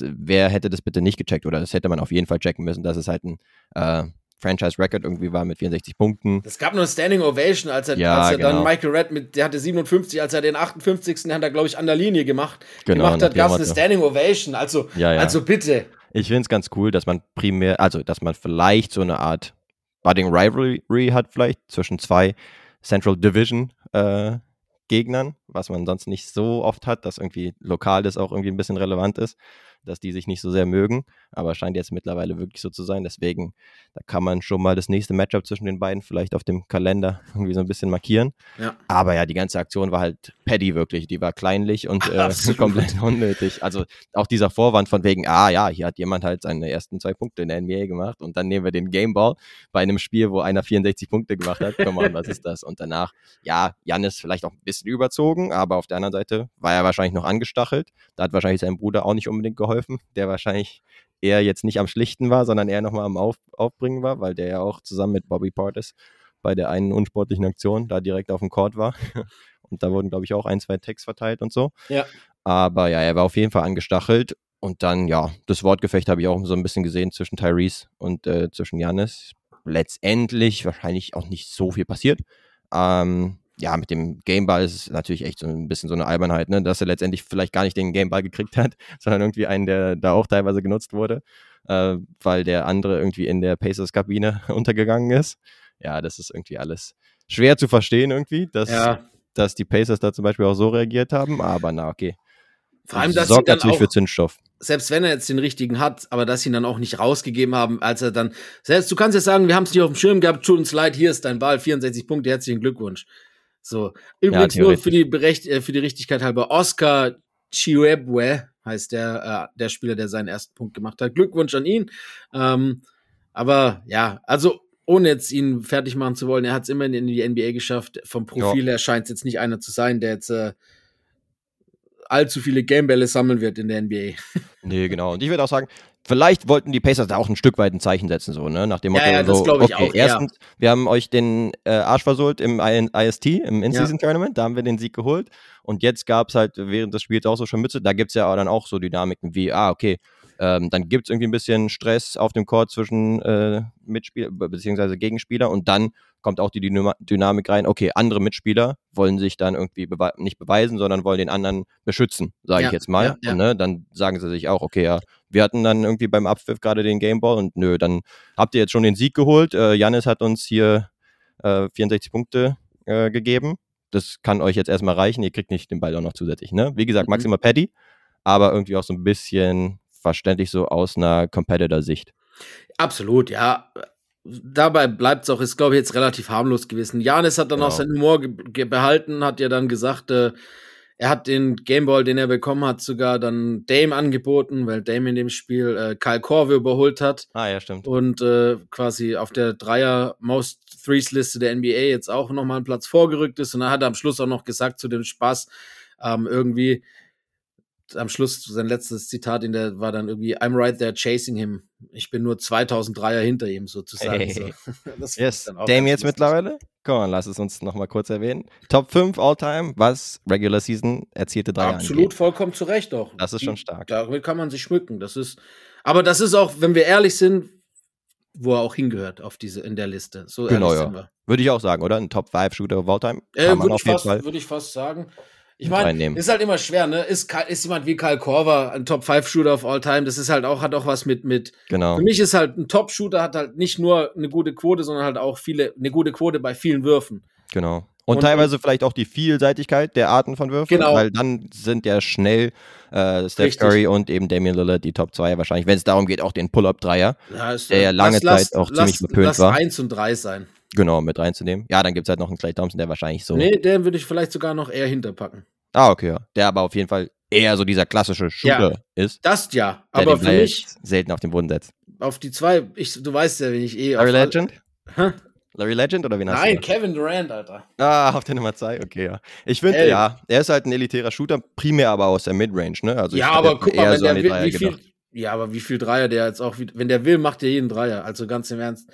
wer hätte das bitte nicht gecheckt oder das hätte man auf jeden Fall checken müssen, dass es halt ein äh, Franchise-Record irgendwie war mit 64 Punkten. Es gab nur eine Standing Ovation, als er, Ja, als er genau. dann Michael Red mit, der hatte 57, als er den 58. hat er, glaube ich, an der Linie gemacht, Genau, gemacht hat, gab es eine. Standing Ovation. Also, Ja, ja. also bitte. Ich finde es ganz cool, dass man primär, also dass man vielleicht so eine Art Budding Rivalry hat, vielleicht zwischen zwei Central Division äh, Gegnern, was man sonst nicht so oft hat, dass irgendwie lokal das auch irgendwie ein bisschen relevant ist, dass die sich nicht so sehr mögen, aber scheint jetzt mittlerweile wirklich so zu sein. Deswegen, da kann man schon mal das nächste Matchup zwischen den beiden vielleicht auf dem Kalender [LAUGHS] irgendwie so ein bisschen markieren. Ja. Aber ja, die ganze Aktion war halt Paddy wirklich. Die war kleinlich und äh, [LAUGHS] komplett unnötig. Also auch dieser Vorwand von wegen, ah ja, hier hat jemand halt seine ersten zwei Punkte in der NBA gemacht und dann nehmen wir den Gameball bei einem Spiel, wo einer 64 Punkte gemacht hat. Komm on, was ist das? Und danach, ja, Jannis vielleicht auch ein bisschen überzogen, aber auf der anderen Seite war er wahrscheinlich noch angestachelt. Da hat wahrscheinlich sein Bruder auch nicht unbedingt geholfen, der wahrscheinlich eher jetzt nicht am Schlichten war, sondern eher nochmal am Auf Aufbringen war, weil der ja auch zusammen mit Bobby Portis bei der einen unsportlichen Aktion da direkt auf dem Court war. [LAUGHS] Und da wurden, glaube ich, auch ein, zwei Tags verteilt und so. Ja. Aber ja, er war auf jeden Fall angestachelt. Und dann, ja, das Wortgefecht habe ich auch so ein bisschen gesehen zwischen Tyrese und äh, zwischen Janis. Letztendlich wahrscheinlich auch nicht so viel passiert. Ähm, ja, mit dem Gameball ist es natürlich echt so ein bisschen so eine Albernheit, ne? dass er letztendlich vielleicht gar nicht den Gameball gekriegt hat, [LAUGHS] sondern irgendwie einen, der da auch teilweise genutzt wurde, äh, weil der andere irgendwie in der Pacers-Kabine [LAUGHS] untergegangen ist. Ja, das ist irgendwie alles schwer zu verstehen irgendwie, dass, Ja. dass die Pacers da zum Beispiel auch so reagiert haben, aber na, okay. Vor allem, dass sorgt natürlich auch, für Zündstoff. selbst wenn er jetzt den richtigen hat, aber dass sie ihn dann auch nicht rausgegeben haben, als er dann, selbst du kannst jetzt sagen, wir haben es nicht auf dem Schirm gehabt, tut uns leid, hier ist dein Ball, 64 Punkte, herzlichen Glückwunsch. So. Übrigens nur theoretisch. für die, Berecht, äh, für die Richtigkeit halber, Oscar Chiwebwe heißt der, äh, der Spieler, der seinen ersten Punkt gemacht hat. Glückwunsch an ihn. Ähm, aber ja, also ohne jetzt ihn fertig machen zu wollen, er hat es immerhin in die NBA geschafft. Vom Profil her scheint es jetzt nicht einer zu sein, der jetzt äh, allzu viele Gamebälle sammeln wird in der NBA. [LAUGHS] Nee, genau. Und ich würde auch sagen, vielleicht wollten die Pacers da auch ein Stück weit ein Zeichen setzen, so, ne? Nach dem Ja, Motto, ja, das so, okay, auch, ja. erstens, wir haben euch den äh, Arsch versohlt im IST, im In-Season-Tournament, da haben wir den Sieg geholt. Und jetzt gab es halt während des Spiels auch so schon Mütze. Da gibt es ja dann auch so Dynamiken wie, ah, okay, ähm, dann gibt es irgendwie ein bisschen Stress auf dem Court zwischen äh, Mitspieler bzw. Gegenspieler und dann kommt auch die Dynama Dynamik rein, okay, andere Mitspieler wollen sich dann irgendwie bewe nicht beweisen, sondern wollen den anderen beschützen, sage Ja, ich jetzt mal. ja, ja. Und, ne, dann sagen sie sich auch, okay, ja, wir hatten dann irgendwie beim Abpfiff gerade den Gameball und nö, dann habt ihr jetzt schon den Sieg geholt. Äh, Janis hat uns hier äh, 64 Punkte äh, gegeben. Das kann euch jetzt erstmal reichen. Ihr kriegt nicht den Ball auch noch zusätzlich. Ne? Wie gesagt, Mhm. maximal Paddy, aber irgendwie auch so ein bisschen verständlich so aus einer Competitor-Sicht. Absolut, ja. Dabei bleibt es auch, ist glaube ich jetzt relativ harmlos gewesen. Janis hat dann auch Genau. seinen Humor behalten, hat ja dann gesagt, äh, er hat den Gameball, den er bekommen hat, sogar dann Dame angeboten, weil Dame in dem Spiel äh, Kyle Korver überholt hat Ah, ja, stimmt. und äh, quasi auf der Dreier Most Threes Liste der NBA jetzt auch nochmal einen Platz vorgerückt ist. Und dann hat er am Schluss auch noch gesagt zu dem Spaß, ähm, irgendwie, am Schluss sein letztes Zitat in der war dann irgendwie I'm right there chasing him. Ich bin nur 2000 Dreier hinter ihm sozusagen. Hey. So. [LAUGHS] Das Yes, dann auch Dame jetzt mittlerweile. Komm, on, lass es uns nochmal kurz erwähnen. Top 5 All-Time, was Regular Season erzielte Dreier Absolut, angeht. vollkommen zu Recht auch. Das ist schon stark. Damit kann man sich schmücken. Das ist, aber das ist auch, wenn wir ehrlich sind, wo er auch hingehört auf diese in der Liste. So Genau, ehrlich ja. sind wir. Würde ich auch sagen, oder? Ein Top 5 Shooter of All-Time. Äh, würde ich, fast, würde ich fast sagen. Ich meine, ist halt immer schwer, ne? Ist, ist jemand wie Kyle Korver ein Top 5 Shooter of all time? Das ist halt auch, hat auch was mit, mit, Genau. für mich ist halt ein Top Shooter hat halt nicht nur eine gute Quote, sondern halt auch viele, eine gute Quote bei vielen Würfen. Genau. Und, Und- teilweise vielleicht auch die Vielseitigkeit der Arten von Würfen, Genau. weil dann sind ja schnell äh, Steph Richtig. Curry und eben Damian Lillard die Top 2 wahrscheinlich, wenn es darum geht, auch den Pull-Up-Dreier, Ja, Der ja lange Zeit auch ziemlich verpönt lass war. eins und drei sein. Genau, mit reinzunehmen. Ja, dann gibt es halt noch einen Clay Thompson, der wahrscheinlich so. Nee, den würde ich vielleicht sogar noch eher hinterpacken. Ah, okay, ja. Der aber auf jeden Fall eher so dieser klassische Shooter ist, Das ja, aber für mich selten auf den Boden setzt. auf die zwei, ich, du weißt ja, wenn ich eh. Larry Legend? Hä? Larry Legend oder wen hast Nein, du? Kevin Durant, Alter. Ah, auf der Nummer 2, okay, ja. Ich finde, ja, er ist halt ein elitärer Shooter, primär aber aus der Midrange, ne? Also ja, aber guck mal, wenn so der will, wie viel, gedacht. ja, aber wie viel Dreier der jetzt auch, wie- wenn der will, macht er jeden Dreier. Also ganz im Ernst.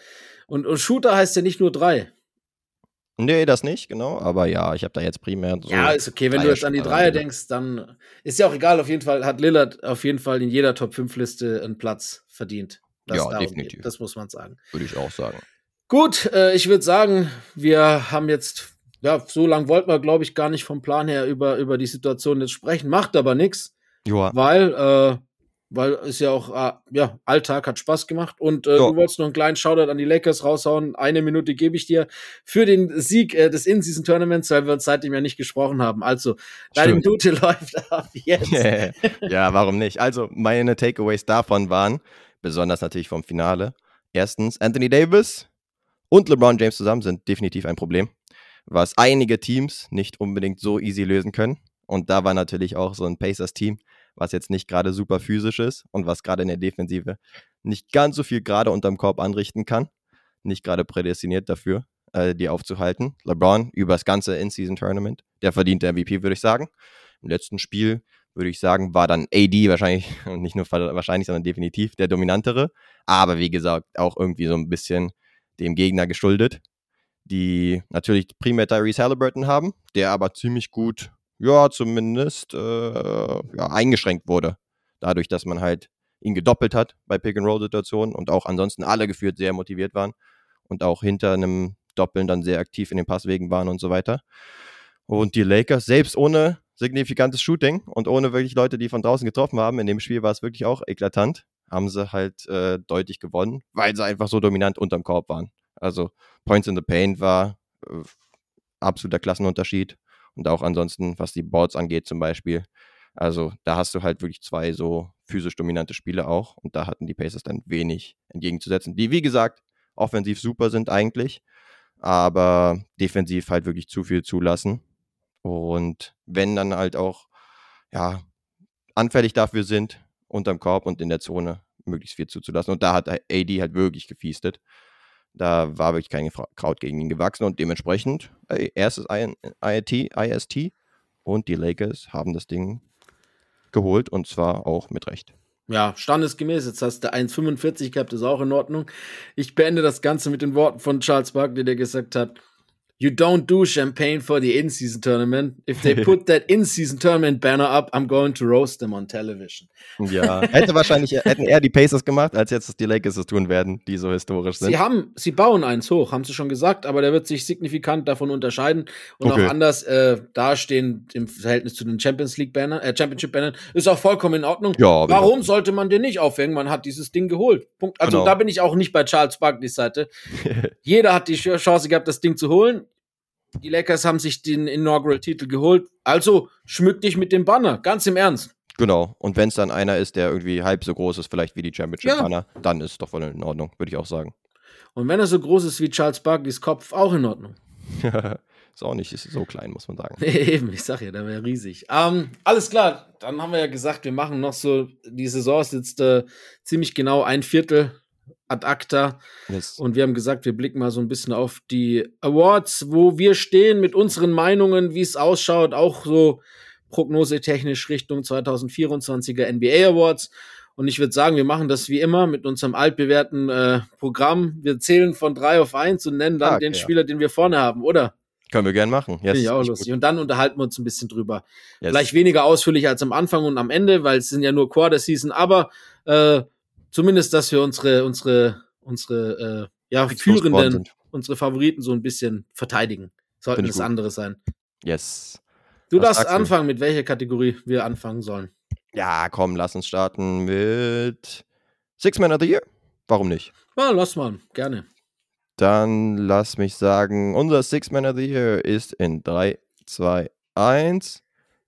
Und, und Shooter heißt ja nicht nur drei. Nee, das nicht, genau. Aber ja, ich habe da jetzt primär so. ja, ist okay. Wenn du jetzt an die Dreier- denkst, dann ist ja auch egal. Auf jeden Fall hat Lillard auf jeden Fall in jeder Top 5 Liste einen Platz verdient. Ja, definitiv. geht. Das muss man sagen. Würde ich auch sagen. Gut, äh, ich würde sagen, wir haben jetzt, ja, so lange wollten wir, glaube ich, gar nicht vom Plan her über, über die Situation jetzt sprechen. Macht aber nichts, Ja, weil, äh, weil es ja auch, äh, ja, Alltag hat Spaß gemacht. Und äh, du wolltest noch einen kleinen Shoutout an die Lakers raushauen. Eine Minute gebe ich dir für den Sieg äh, des In-Season-Tournaments, weil wir uns seitdem ja nicht gesprochen haben. Also, deine. Minute [LAUGHS] läuft ab jetzt. [LAUGHS] ja, warum nicht? Also, meine Takeaways davon waren, besonders natürlich vom Finale. Erstens, Anthony Davis und LeBron James zusammen sind definitiv ein Problem, was einige Teams nicht unbedingt so easy lösen können. Und da war natürlich auch so ein Pacers-Team, was jetzt nicht gerade super physisch ist und was gerade in der Defensive nicht ganz so viel gerade unterm Korb anrichten kann. Nicht gerade prädestiniert dafür, äh, die aufzuhalten. LeBron über das ganze In-Season-Tournament, der verdient der MVP, würde ich sagen. Im letzten Spiel würde ich sagen, war dann AD wahrscheinlich, [LAUGHS] und nicht nur wahrscheinlich, sondern definitiv der dominantere. Aber wie gesagt, auch irgendwie so ein bisschen dem Gegner geschuldet, die natürlich primär Tyrese Halliburton haben, der aber ziemlich gut, ja, zumindest äh, ja, eingeschränkt wurde. Dadurch, dass man halt ihn gedoppelt hat bei Pick-and-Roll-Situationen und auch ansonsten alle geführt sehr motiviert waren und auch hinter einem Doppeln dann sehr aktiv in den Passwegen waren und so weiter. Und die Lakers, selbst ohne signifikantes Shooting und ohne wirklich Leute, die von draußen getroffen haben, in dem Spiel war es wirklich auch eklatant, haben sie halt äh, deutlich gewonnen, weil sie einfach so dominant unterm Korb waren. Also Points in the Paint war äh, absoluter Klassenunterschied und auch ansonsten, was die Boards angeht zum Beispiel. Also da hast du halt wirklich zwei so physisch dominante Spiele auch und da hatten die Pacers dann wenig entgegenzusetzen, die wie gesagt offensiv super sind eigentlich, aber defensiv halt wirklich zu viel zulassen und wenn dann halt auch ja anfällig dafür sind unterm Korb und in der Zone möglichst viel zuzulassen und da hat AD halt wirklich gefiestet. Da war wirklich kein Kraut gegen ihn gewachsen und dementsprechend ey, erstes I- IIT, IST und die Lakers haben das Ding geholt und zwar auch mit Recht. Ja, standesgemäß. Jetzt hast du 1,45 gehabt, ist auch in Ordnung. Ich beende das Ganze mit den Worten von Charles Barkley, der gesagt hat, You don't do champagne for the in-season tournament. If they put that [LAUGHS] in-season tournament banner up, I'm going to roast them on television. Ja, [LAUGHS] hätte wahrscheinlich hätten eher die Pacers gemacht, als jetzt die Lakers es tun werden, die so historisch sind. Sie haben, sie bauen eins hoch, haben sie schon gesagt, aber der wird sich signifikant davon unterscheiden und Okay. auch anders äh, dastehen im Verhältnis zu den Champions League Banner, äh, Championship Bannern. Ist auch vollkommen in Ordnung. Ja, Warum sollte man den nicht aufhängen? Man hat dieses Ding geholt. Punkt. Also Genau. da bin ich auch nicht bei Charles Barkleys Seite. [LAUGHS] Jeder hat die Chance gehabt, das Ding zu holen. Die Lakers haben sich den Inaugural-Titel geholt. Also schmück dich mit dem Banner. Ganz im Ernst. Genau. Und wenn es dann einer ist, der irgendwie halb so groß ist, vielleicht wie die Championship Ja. Banner, dann ist es doch voll in Ordnung, würde ich auch sagen. Und wenn er so groß ist wie Charles Barkleys Kopf, auch in Ordnung. [LAUGHS] ist auch nicht ist so klein, muss man sagen. [LAUGHS] Eben, ich sag ja, der wäre riesig. Ähm, alles klar, dann haben wir ja gesagt, wir machen noch so, die Saison ist jetzt äh, ziemlich genau ein Viertel ad acta. Yes. Und wir haben gesagt, wir blicken mal so ein bisschen auf die Awards, wo wir stehen mit unseren Meinungen, wie es ausschaut, auch so prognosetechnisch Richtung 2024er NBA Awards. Und ich würde sagen, wir machen das wie immer mit unserem altbewährten äh, Programm. Wir zählen von drei auf eins und nennen dann Ah, den ja. Spieler, den wir vorne haben, oder? Können wir gern machen. Yes, Finde ich auch lustig. gut. Und dann unterhalten wir uns ein bisschen drüber. Yes. Vielleicht weniger ausführlich als am Anfang und am Ende, weil es sind ja nur Quarter Season, aber äh, zumindest, dass wir unsere, unsere, unsere äh, ja, führenden, unsere Favoriten so ein bisschen verteidigen. Sollten gut. andere sein. Yes. Du Was darfst anfangen, mit welcher Kategorie wir anfangen sollen. Ja, komm, lass uns starten mit Six Man of the Year. Warum nicht? Ja, lass mal, gerne. Dann lass mich sagen, unser Six Man of the Year ist in 3, 2, 1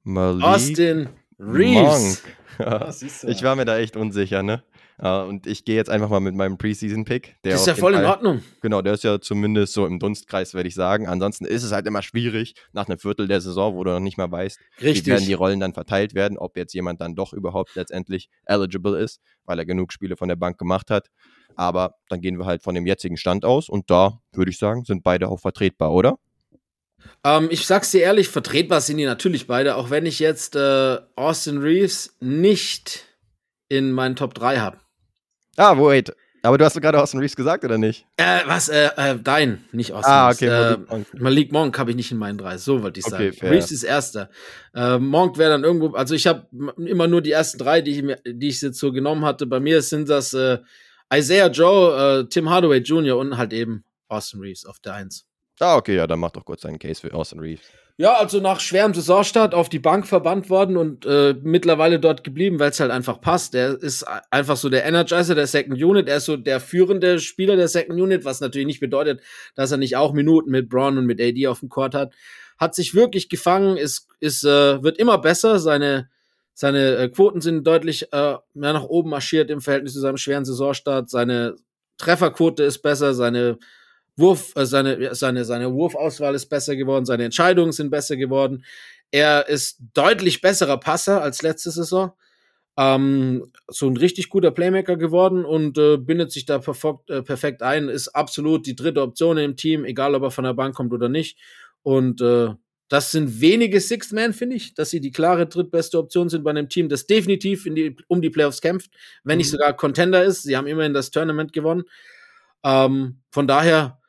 Malik Austin Reeves. Monk. [LAUGHS] Ah, ich war mir da echt unsicher, ne? Äh, Und ich gehe jetzt einfach mal mit meinem Preseason-Pick. das ist ja voll in Ordnung. Genau, der ist ja zumindest so im Dunstkreis, würde ich sagen. Ansonsten ist es halt immer schwierig, nach einem Viertel der Saison, wo du noch nicht mal weißt, wie werden die Richtig. Rollen dann verteilt werden, ob jetzt jemand dann doch überhaupt letztendlich eligible ist, weil er genug Spiele von der Bank gemacht hat. Aber dann gehen wir halt von dem jetzigen Stand aus und da würde ich sagen, sind beide auch vertretbar, oder? Ähm, ich sag's dir ehrlich, vertretbar sind die natürlich beide, auch wenn ich jetzt äh, Austin Reeves nicht in meinen Top 3 habe. Ah, wait. Aber du hast doch gerade Austin Reeves gesagt, oder nicht? Äh, was, äh, äh, dein, nicht Austin Ah, Reeves. okay. Äh, Malik Monk. Malik Monk habe ich nicht in meinen drei, so wollte ich Okay, sagen. fair. Reeves ist erster. Äh, Monk wäre dann irgendwo, also ich habe immer nur die ersten drei, die ich, mir, die ich jetzt so genommen hatte. Bei mir sind das äh, Isaiah Joe, äh, Tim Hardaway Jr. und halt eben Austin Reeves auf der 1. Ah, okay, ja, dann mach doch kurz deinen Case für Austin Reeves. Ja, also nach schwerem Saisonstart auf die Bank verbannt worden und äh, mittlerweile dort geblieben, weil es halt einfach passt. Der ist einfach so der Energizer der Second Unit. Er ist so der führende Spieler der Second Unit, was natürlich nicht bedeutet, dass er nicht auch Minuten mit Braun und mit AD auf dem Court hat. Hat sich wirklich gefangen, ist, ist, äh, wird immer besser. Seine, seine äh, Quoten sind deutlich äh, mehr nach oben marschiert im Verhältnis zu seinem schweren Saisonstart. Seine Trefferquote ist besser, seine Wurf, äh, seine, seine, seine Wurfauswahl ist besser geworden, seine Entscheidungen sind besser geworden. Er ist deutlich besserer Passer als letzte Saison. Ähm, so ein richtig guter Playmaker geworden und äh, bindet sich da perfekt, äh, perfekt ein, ist absolut die dritte Option im Team, egal ob er von der Bank kommt oder nicht. Und äh, das sind wenige Sixth Man, finde ich, dass sie die klare drittbeste Option sind bei einem Team, das definitiv die, um die Playoffs kämpft, wenn nicht mhm. sogar Contender ist. Sie haben immerhin das Tournament gewonnen. Ähm, von daher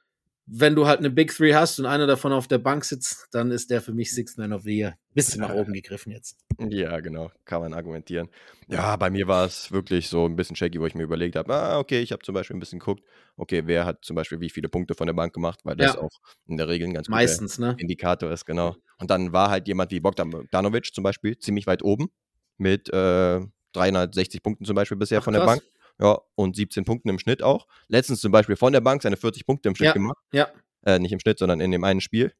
wenn du halt eine Big Three hast und einer davon auf der Bank sitzt, dann ist der für mich Sixth Man of the Year. Bisschen nach oben gegriffen jetzt. Ja, genau, kann man argumentieren. Ja, bei mir war es wirklich so ein bisschen shaky, wo ich mir überlegt habe, ah, okay, ich habe zum Beispiel ein bisschen geguckt, okay, wer hat zum Beispiel wie viele Punkte von der Bank gemacht, weil das ja. auch in der Regel ein ganz Meistens, ne? Indikator ist, genau. Und dann war halt jemand wie Bogdan Bogdanovic zum Beispiel ziemlich weit oben mit äh, 360 Punkten zum Beispiel bisher Ach, von der Bank. Ja, und 17 Punkten im Schnitt auch. Letztens zum Beispiel von der Bank seine 40 Punkte im Schnitt ja, gemacht. Ja. Äh, nicht im Schnitt, sondern in dem einen Spiel.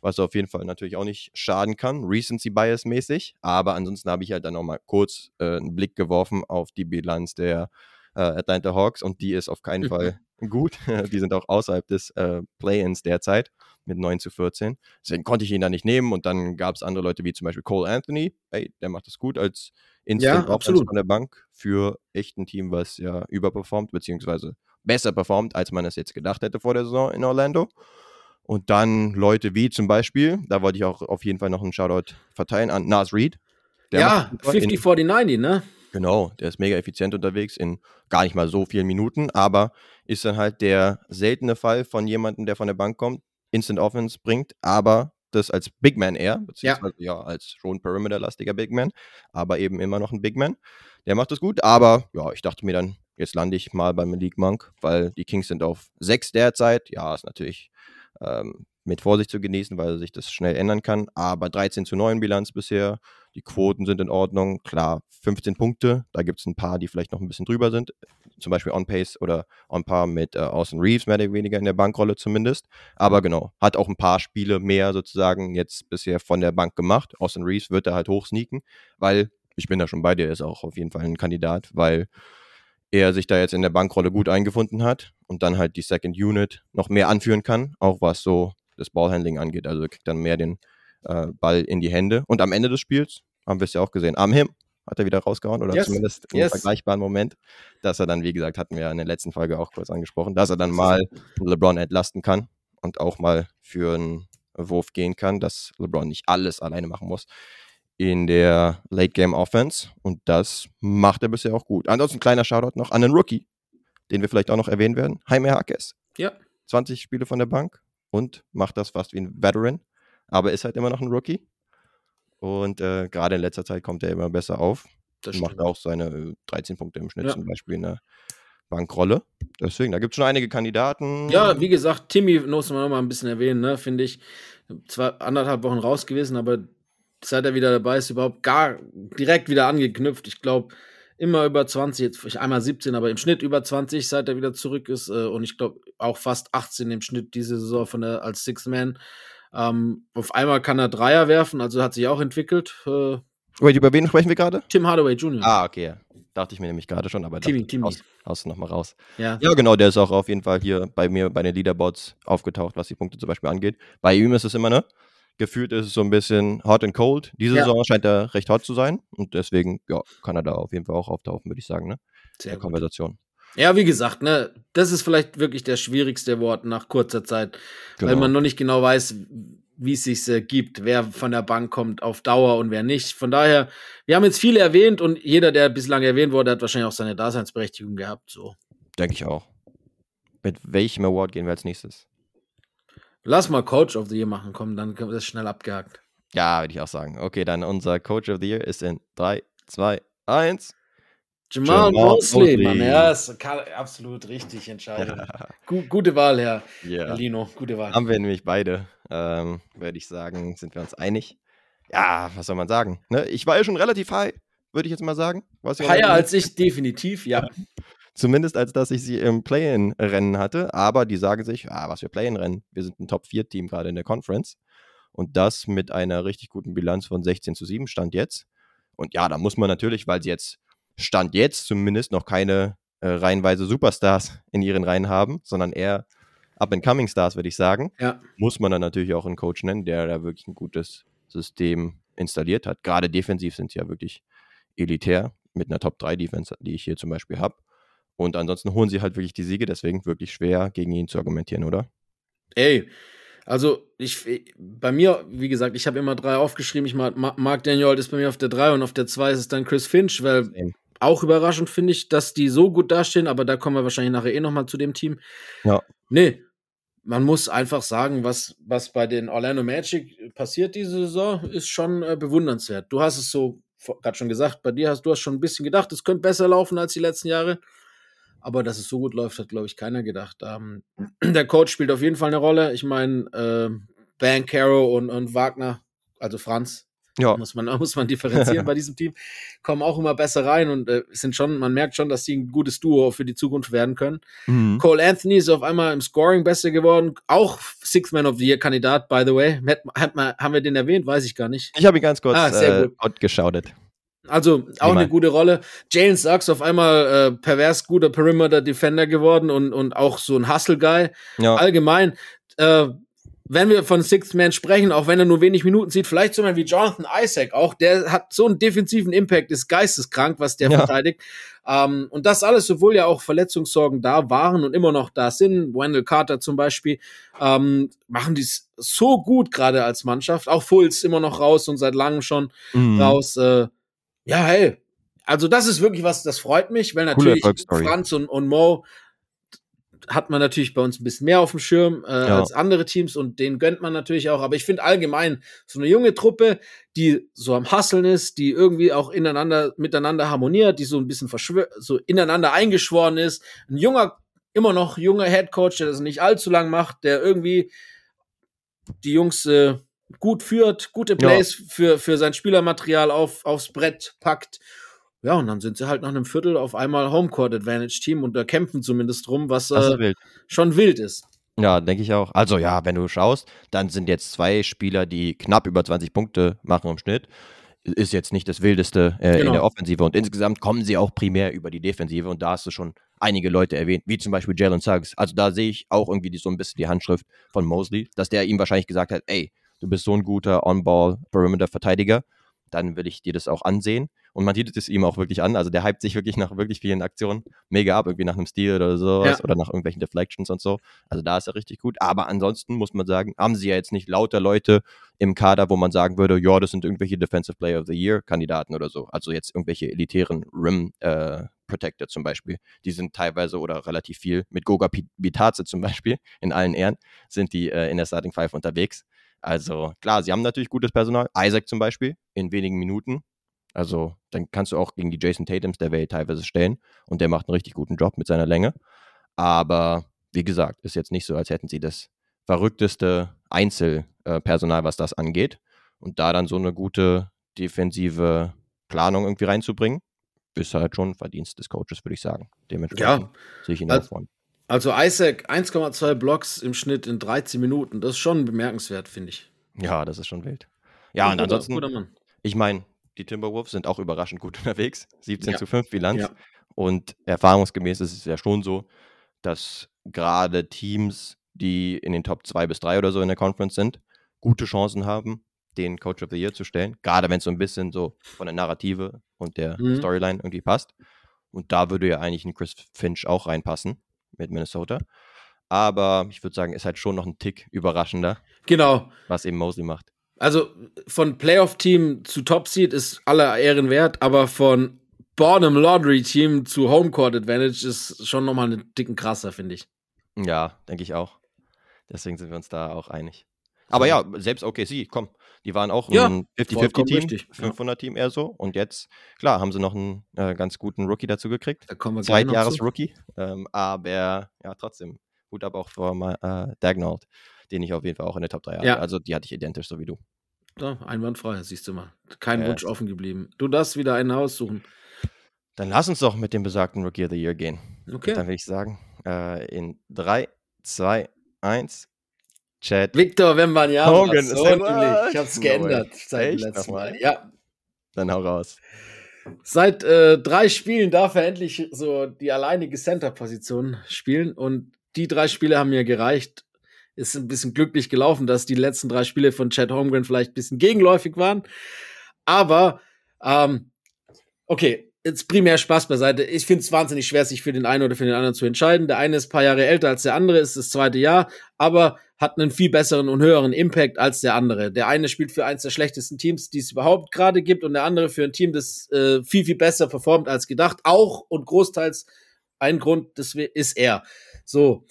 Was auf jeden Fall natürlich auch nicht schaden kann, Recency Bias mäßig. Aber ansonsten habe ich halt dann nochmal kurz äh, einen Blick geworfen auf die Bilanz der äh, Atlanta Hawks und die ist auf keinen mhm. Fall gut. [LAUGHS] die sind auch außerhalb des äh, Play-ins derzeit mit 9 zu 14. Deswegen konnte ich ihn da nicht nehmen und dann gab es andere Leute wie zum Beispiel Cole Anthony. Ey, der macht das gut als Instant ja, absolut. von der Bank für echt ein Team, was ja überperformt, beziehungsweise besser performt, als man es jetzt gedacht hätte vor der Saison in Orlando. Und dann Leute wie zum Beispiel, da wollte ich auch auf jeden Fall noch einen Shoutout verteilen an Nas Reed. ja, 50-40-90, ne? Genau, der ist mega effizient unterwegs in gar nicht mal so vielen Minuten, aber ist dann halt der seltene Fall von jemandem, der von der Bank kommt, Instant Offense bringt, aber das als Big Man eher, beziehungsweise ja, ja als schon Perimeter-lastiger Big Man, aber eben immer noch ein Big Man. Der macht das gut, aber ja, ich dachte mir dann, jetzt lande ich mal beim League Monk, weil die Kings sind auf 6 derzeit. Ja, ist natürlich ähm, mit Vorsicht zu genießen, weil sich das schnell ändern kann. Aber 13 zu 9 Bilanz bisher. Die Quoten sind in Ordnung. Klar, 15 Punkte. Da gibt es ein paar, die vielleicht noch ein bisschen drüber sind. Zum Beispiel on pace oder on par mit äh, Austin Reeves, mehr oder weniger in der Bankrolle zumindest. Aber genau, hat auch ein paar Spiele mehr sozusagen jetzt bisher von der Bank gemacht. Austin Reeves wird da halt hochsneaken, weil ich bin da schon bei dir, ist auch auf jeden Fall ein Kandidat, weil er sich da jetzt in der Bankrolle gut eingefunden hat und dann halt die Second Unit noch mehr anführen kann, auch was so das Ballhandling angeht. Also kriegt dann mehr den äh, Ball in die Hände. Und am Ende des Spiels haben wir es ja auch gesehen. Am Him hat er wieder rausgehauen oder yes. zumindest im yes. vergleichbaren Moment, dass er dann, wie gesagt, hatten wir in der letzten Folge auch kurz angesprochen, dass er dann mal LeBron entlasten kann und auch mal für einen Wurf gehen kann, dass LeBron nicht alles alleine machen muss in der Late Game Offense und das macht er bisher auch gut. Ansonsten kleiner Shoutout noch an den Rookie, den wir vielleicht auch noch erwähnen werden, Jaime Harkes. Ja. 20 Spiele von der Bank, und macht das fast wie ein Veteran, aber ist halt immer noch ein Rookie. Und äh, gerade in letzter Zeit kommt er immer besser auf. Das macht auch seine 13 äh, Punkte im Schnitt ja. zum Beispiel in der Bankrolle. Deswegen, da gibt es schon einige Kandidaten. Ja, wie gesagt, Timmy muss man noch mal ein bisschen erwähnen, ne, finde ich. Zwar anderthalb Wochen raus gewesen, aber seit er wieder dabei ist, überhaupt gar direkt wieder angeknüpft. Ich glaube, immer über 20, jetzt einmal 17, aber im Schnitt über 20, seit er wieder zurück ist. Äh, und ich glaube auch fast 18 im Schnitt diese Saison von der, als Six-Man. Ähm, auf einmal kann er Dreier werfen, also hat sich auch entwickelt. Äh, Wait, über wen sprechen wir gerade? Tim Hardaway Jr. Ah, okay. Dachte ich mir nämlich gerade schon, aber Timmy, Timmy. Haust du nochmal raus. Ja. ja, genau, der ist auch auf jeden Fall hier bei mir bei den Leaderboards aufgetaucht, was die Punkte zum Beispiel angeht. Bei ihm ist es immer, ne? gefühlt ist es so ein bisschen hot and cold. Diese ja. Saison scheint er recht hot zu sein und deswegen ja, kann er da auf jeden Fall auch auftauchen, würde ich sagen, ne? Sehr der Konversation. Ja, wie gesagt, ne, das ist vielleicht wirklich der schwierigste Wort nach kurzer Zeit, genau. weil man noch nicht genau weiß, wie es sich äh, gibt, wer von der Bank kommt auf Dauer und wer nicht. Von daher, wir haben jetzt viele erwähnt und jeder, der bislang erwähnt wurde, hat wahrscheinlich auch seine Daseinsberechtigung gehabt. So. Denke ich auch. Mit welchem Award gehen wir als nächstes? Lass mal Coach of the Year machen, komm, dann wird das schnell abgehakt. Ja, würde ich auch sagen. Okay, dann unser Coach of the Year ist in 3, 2, 1. Jamal, Jamal Mosley, Mosley. Mann. Ja, ist absolut richtig Entscheidung. Gu gute Wahl, Herr, Ja. Herr Lino. Gute Wahl. Haben wir nämlich beide, ähm, würde ich sagen, sind wir uns einig. Ja, was soll man sagen? Ne? Ich war ja schon relativ high, würde ich jetzt mal sagen. Higher als ich, definitiv, ja. Zumindest als dass ich sie im Play-In-Rennen hatte. Aber die sagen sich, ah, was für Play-In-Rennen. Wir sind ein Top-4-Team gerade in der Conference. Und das mit einer richtig guten Bilanz von 16 zu 7 Stand jetzt. Und ja, da muss man natürlich, weil sie jetzt Stand jetzt zumindest noch keine äh, reihenweise Superstars in ihren Reihen haben, sondern eher Up-and-Coming-Stars, würde ich sagen, Ja, muss man dann natürlich auch einen Coach nennen, der da wirklich ein gutes System installiert hat. Gerade defensiv sind sie ja wirklich elitär mit einer Top-3-Defense, die ich hier zum Beispiel habe. Und ansonsten holen sie halt wirklich die Siege, deswegen wirklich schwer gegen ihn zu argumentieren, oder? ey. Also, ich, bei mir, wie gesagt, ich habe immer drei aufgeschrieben. Ich mag, Mark Daniel ist bei mir auf der drei und auf der zwei ist es dann Chris Finch, weil Same. Auch überraschend finde ich, dass die so gut dastehen, aber da kommen wir wahrscheinlich nachher eh nochmal zu dem Team. Ja. Nee, man muss einfach sagen, was, was bei den Orlando Magic passiert diese Saison, ist schon äh, bewundernswert. Du hast es so gerade schon gesagt, bei dir hast du hast schon ein bisschen gedacht, es könnte besser laufen als die letzten Jahre. Aber dass es so gut läuft, hat, glaube ich, keiner gedacht. Ähm, [CLEARS THROAT] der Coach spielt auf jeden Fall eine Rolle. Ich meine, äh, Bankero und, und Wagner, also Franz, Ja, muss man, [LAUGHS] muss man differenzieren bei diesem Team, [LAUGHS] kommen auch immer besser rein und äh, sind schon, man merkt schon, dass sie ein gutes Duo für die Zukunft werden können. mhm. Cole Anthony ist auf einmal im Scoring besser geworden, auch Six Man of the Year Kandidat, by the way. Hat, hat man, haben wir den erwähnt? Weiß ich gar nicht. ich habe ihn ganz kurz Ah, sehr äh, gut. outgeschautet. Also auch eine gute Rolle. Jalen Sachs auf einmal äh, pervers guter Perimeter Defender geworden und, und auch so ein Hustle Guy. Ja, Allgemein, äh, wenn wir von Sixth Man sprechen, auch wenn er nur wenig Minuten sieht, vielleicht so jemand wie Jonathan Isaac auch, der hat so einen defensiven Impact, ist geisteskrank, was der Ja. verteidigt. Ähm, und das alles, obwohl ja auch Verletzungssorgen da waren und immer noch da sind, Wendell Carter zum Beispiel, ähm, machen die es so gut gerade als Mannschaft. Auch Fulz immer noch raus und seit langem schon mhm. raus. Äh, ja, hey. Also das ist wirklich was, das freut mich, weil natürlich. Franz und, und Mo hat man natürlich bei uns ein bisschen mehr auf dem Schirm äh, Ja. als andere Teams und den gönnt man natürlich auch. Aber ich finde allgemein so eine junge Truppe, die so am Hasseln ist, die irgendwie auch ineinander, miteinander harmoniert, die so ein bisschen verschwör so ineinander eingeschworen ist. Ein junger, immer noch junger Headcoach, der das nicht allzu lang macht, der irgendwie die Jungs äh, gut führt, gute Ja. Plays für, für sein Spielermaterial auf, aufs Brett packt. Ja, und dann sind sie halt nach einem Viertel auf einmal Homecourt Advantage Team und da kämpfen zumindest drum, was äh, wild. schon wild ist. Ja, denke ich auch. Also ja, wenn du schaust, dann sind jetzt zwei Spieler, die knapp über 20 Punkte machen im Schnitt. Ist jetzt nicht das Wildeste äh, in Genau. der Offensive. Und insgesamt kommen sie auch primär über die Defensive. Und da hast du schon einige Leute erwähnt, wie zum Beispiel Jalen Suggs. Also da sehe ich auch irgendwie so ein bisschen die Handschrift von Mosley, dass der ihm wahrscheinlich gesagt hat, ey, du bist so ein guter On-Ball-Perimeter-Verteidiger, dann will ich dir das auch ansehen. Und man sieht es ihm auch wirklich an. Also der hypt sich wirklich nach wirklich vielen Aktionen mega ab, irgendwie nach einem Steal oder sowas Ja. oder nach irgendwelchen Deflections und so. Also da ist er richtig gut. Aber ansonsten muss man sagen, haben sie ja jetzt nicht lauter Leute im Kader, wo man sagen würde, ja, das sind irgendwelche Defensive Player of the Year Kandidaten oder so. Also jetzt irgendwelche elitären Rim äh, Protector zum Beispiel. Die sind teilweise oder relativ viel mit Goga Bitaze zum Beispiel in allen Ehren sind die äh, in der Starting Five unterwegs. Also klar, sie haben natürlich gutes Personal. Isaac zum Beispiel in wenigen Minuten. Also dann kannst du auch gegen die Jason Tatums der Welt teilweise stellen und der macht einen richtig guten Job mit seiner Länge. Aber wie gesagt, ist jetzt nicht so, als hätten sie das verrückteste Einzelpersonal, was das angeht. Und da dann so eine gute defensive Planung irgendwie reinzubringen, ist halt schon ein Verdienst des Coaches, würde ich sagen. Dementsprechend Ja, sehe ich ihn Also- auch vorne. Also Isaac 1,2 Blocks im Schnitt in 13 Minuten, das ist schon bemerkenswert, finde ich. Ja, das ist schon wild. Ja, und Guter- ansonsten, Guter Mann. ich meine, die Timberwolves sind auch überraschend gut [LAUGHS] unterwegs. 17 Ja. zu 5 Bilanz. Ja. Und erfahrungsgemäß ist es ja schon so, dass gerade Teams, die in den Top 2 bis 3 oder so in der Conference sind, gute Chancen haben, den Coach of the Year zu stellen. Gerade wenn es so ein bisschen so von der Narrative und der Mhm. Storyline irgendwie passt. Und da würde ja eigentlich ein Chris Finch auch reinpassen mit Minnesota. Aber ich würde sagen, ist halt schon noch ein Tick überraschender, Genau. was eben Mosley macht. Also von Playoff-Team zu Top-Seed ist aller Ehren wert, aber von Bottom-Lottery-Team zu Homecourt-Advantage ist schon nochmal einen dicken krasser, finde ich. Ja, denke ich auch. Deswegen sind wir uns da auch einig. Aber ja, selbst OKC, komm, Die waren auch Ja, ein vollkommen 50-50-Team, richtig, ja. 500-Team eher so. Und jetzt, klar, haben sie noch einen äh, ganz guten Rookie dazu gekriegt. Da kommen wir. Zweitjahres-Rookie. Ähm, aber ja, trotzdem. Hut ab auch vor äh, Dagnall, den ich auf jeden Fall auch in der Top 3 hatte. Ja. Also die hatte ich identisch, so wie du. Ja, einwandfrei, siehst du mal. Kein Ja, Wunsch offen geblieben. Du darfst wieder einen aussuchen. Dann lass uns doch mit dem besagten Rookie of the Year gehen. Okay. Dann will ich sagen, äh, in 3, 2, 1, Chad. Victor Wembanyama. Hogan, so ist natürlich. Ich hab's No geändert way. seit dem letzten? Mal. Ja. Dann hau raus. Seit äh, drei Spielen darf er endlich so die alleinige Center-Position spielen und die drei Spiele haben mir gereicht. Ist ein bisschen glücklich gelaufen, dass die letzten drei Spiele von Chad Holmgren vielleicht ein bisschen gegenläufig waren. Aber ähm, okay, jetzt primär Spaß beiseite. Ich finde es wahnsinnig schwer, sich für den einen oder für den anderen zu entscheiden. Der eine ist ein paar Jahre älter als der andere, ist das zweite Jahr, aber hat einen viel besseren und höheren Impact als der andere. Der eine spielt für eins der schlechtesten Teams, die es überhaupt gerade gibt, und der andere für ein Team, das äh, viel, viel besser performt als gedacht. Auch und großteils ein Grund das ist er. So,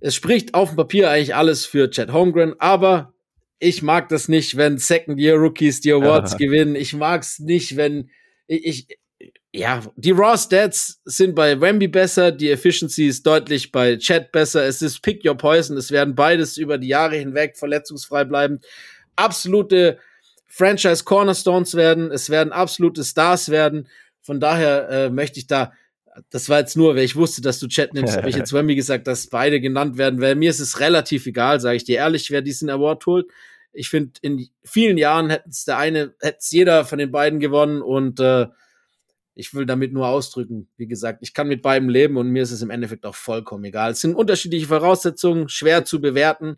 es spricht auf dem Papier eigentlich alles für Chad Holmgren, aber ich mag das nicht, wenn Second-Year-Rookies die Awards gewinnen. Ich mag es nicht, wenn ich, ich ja, die Raw Stats sind bei Wemby besser, die Efficiency ist deutlich bei Chad besser. Es ist Pick Your Poison. Es werden beides über die Jahre hinweg verletzungsfrei bleiben. Absolute Franchise Cornerstones werden. Es werden absolute Stars werden. Von daher äh, möchte ich da, das war jetzt nur, weil ich wusste, dass du Chat nimmst, habe ich jetzt [LAUGHS] Wemby gesagt, dass beide genannt werden. Weil mir ist es relativ egal, sage ich dir ehrlich, wer diesen Award holt. Ich finde, in vielen Jahren hätte es der eine, hätte es jeder von den beiden gewonnen und äh, ich will damit nur ausdrücken, wie gesagt, ich kann mit beidem leben und mir ist es im Endeffekt auch vollkommen egal. Es sind unterschiedliche Voraussetzungen, schwer zu bewerten.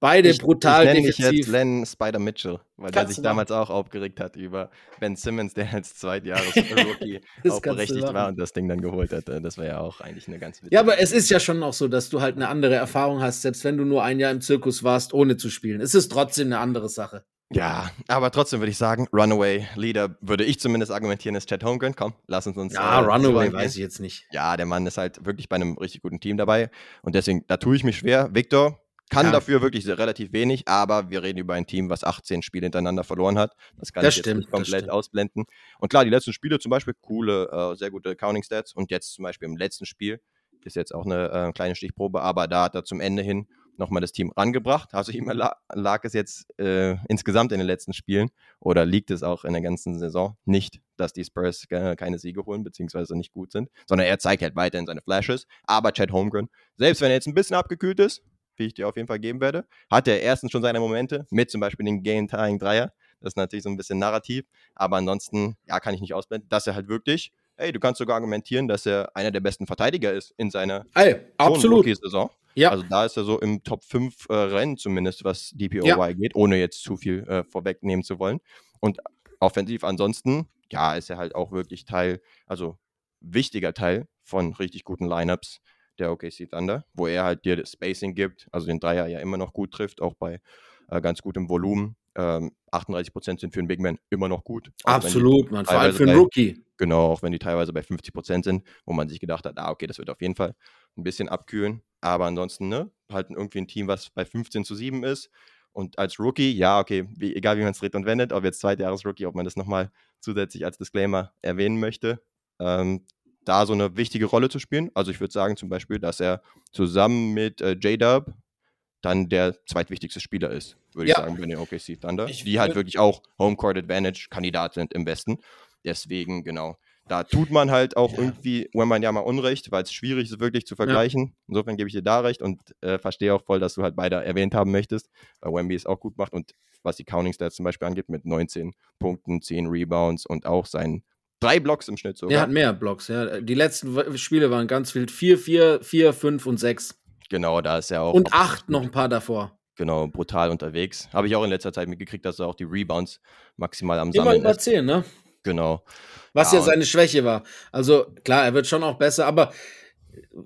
Beide Ich, brutal ich defensiv. jetzt Len Spider Mitchell, weil der Kannst sich du damals auch aufgeregt hat über Ben Simmons, der als Zweitjahres-Rookie [LAUGHS] auch berechtigt war und das Ding dann geholt hat. Das war ja auch eigentlich eine ganz witzige Ja, aber es ist ja schon auch so, dass du halt eine andere Erfahrung hast, selbst wenn du nur ein Jahr im Zirkus warst, ohne zu spielen. Es ist trotzdem eine andere Sache. Ja, aber trotzdem würde ich sagen, Runaway Leader würde ich zumindest argumentieren, ist Chad Holmgren. Komm, lass uns uns. Ja, äh, Runaway weiß ich jetzt nicht. Ja, der Mann ist halt wirklich bei einem richtig guten Team dabei. Und deswegen, da tue ich mich schwer. Victor kann Ja. dafür wirklich relativ wenig, aber wir reden über ein Team, was 18 Spiele hintereinander verloren hat. Das kann Das ich stimmt, komplett ausblenden. Und klar, die letzten Spiele zum Beispiel, coole, äh, sehr gute Counting Stats. Und jetzt zum Beispiel im letzten Spiel ist jetzt auch eine äh, kleine Stichprobe, aber da hat er zum Ende hin nochmal das Team rangebracht. Also ihm la lag es jetzt äh, insgesamt in den letzten Spielen oder liegt es auch in der ganzen Saison nicht, dass die Spurs keine Siege holen, beziehungsweise nicht gut sind, sondern er zeigt halt weiterhin seine Flashes. Aber Chad Holmgren, selbst wenn er jetzt ein bisschen abgekühlt ist, wie ich dir auf jeden Fall geben werde, hat er erstens schon seine Momente mit zum Beispiel den Game-Tying-Dreier. Das ist natürlich so ein bisschen narrativ, aber ansonsten, ja, kann ich nicht ausblenden, dass er halt wirklich, ey, du kannst sogar argumentieren, dass er einer der besten Verteidiger ist in seiner absolut. Rookie-Saison. Ja. Also da ist er so im Top 5 äh, Rennen zumindest, was DPOY Ja. geht, ohne jetzt zu viel äh, vorwegnehmen zu wollen. Und offensiv ansonsten, ja, ist er halt auch wirklich Teil, also wichtiger Teil von richtig guten Lineups der OKC Thunder, wo er halt dir das Spacing gibt, also den Dreier ja immer noch gut trifft, auch bei äh, ganz gutem Volumen. Ähm, 38% sind für einen Big Man immer noch gut. Absolut, man. Vor allem für einen Rookie. Genau, auch wenn die teilweise bei 50% sind, wo man sich gedacht hat, ah, okay, das wird auf jeden Fall ein bisschen abkühlen. Aber ansonsten, ne, halt irgendwie ein Team, was bei 15 zu 7 ist. Und als Rookie, ja, okay, wie, egal wie man es dreht und wendet, ob jetzt Zweitjahres-Rookie, ob man das nochmal zusätzlich als Disclaimer erwähnen möchte, ähm, da so eine wichtige Rolle zu spielen. Also ich würde sagen zum Beispiel, dass er zusammen mit äh, J-Dub dann der zweitwichtigste Spieler ist, würde Ja. ich sagen, bei den OKC Thunder, Ich die halt wirklich auch Homecourt Advantage Kandidat sind im Westen. Deswegen, genau. Da tut man halt auch Ja. irgendwie, wenn man ja mal Unrecht, weil es schwierig ist, wirklich zu vergleichen. Insofern gebe ich dir da recht und äh, verstehe auch voll, dass du halt beide erwähnt haben möchtest, weil Wemby es auch gut macht und was die Counting Stats zum Beispiel angeht, mit 19 Punkten, 10 Rebounds und auch seinen drei Blocks im Schnitt sogar. Er hat mehr Blocks, ja. Die letzten Spiele waren ganz wild. 4, 4, 4, 5 und 6. Genau, da ist er auch. Und auch 8 noch ein paar davor. Genau, brutal unterwegs. Habe ich auch in letzter Zeit mitgekriegt, dass er auch die Rebounds maximal am Immer Sammeln über ist. 10, ne? Genau. Was Ja, ja seine Schwäche war. Also klar, er wird schon auch besser, aber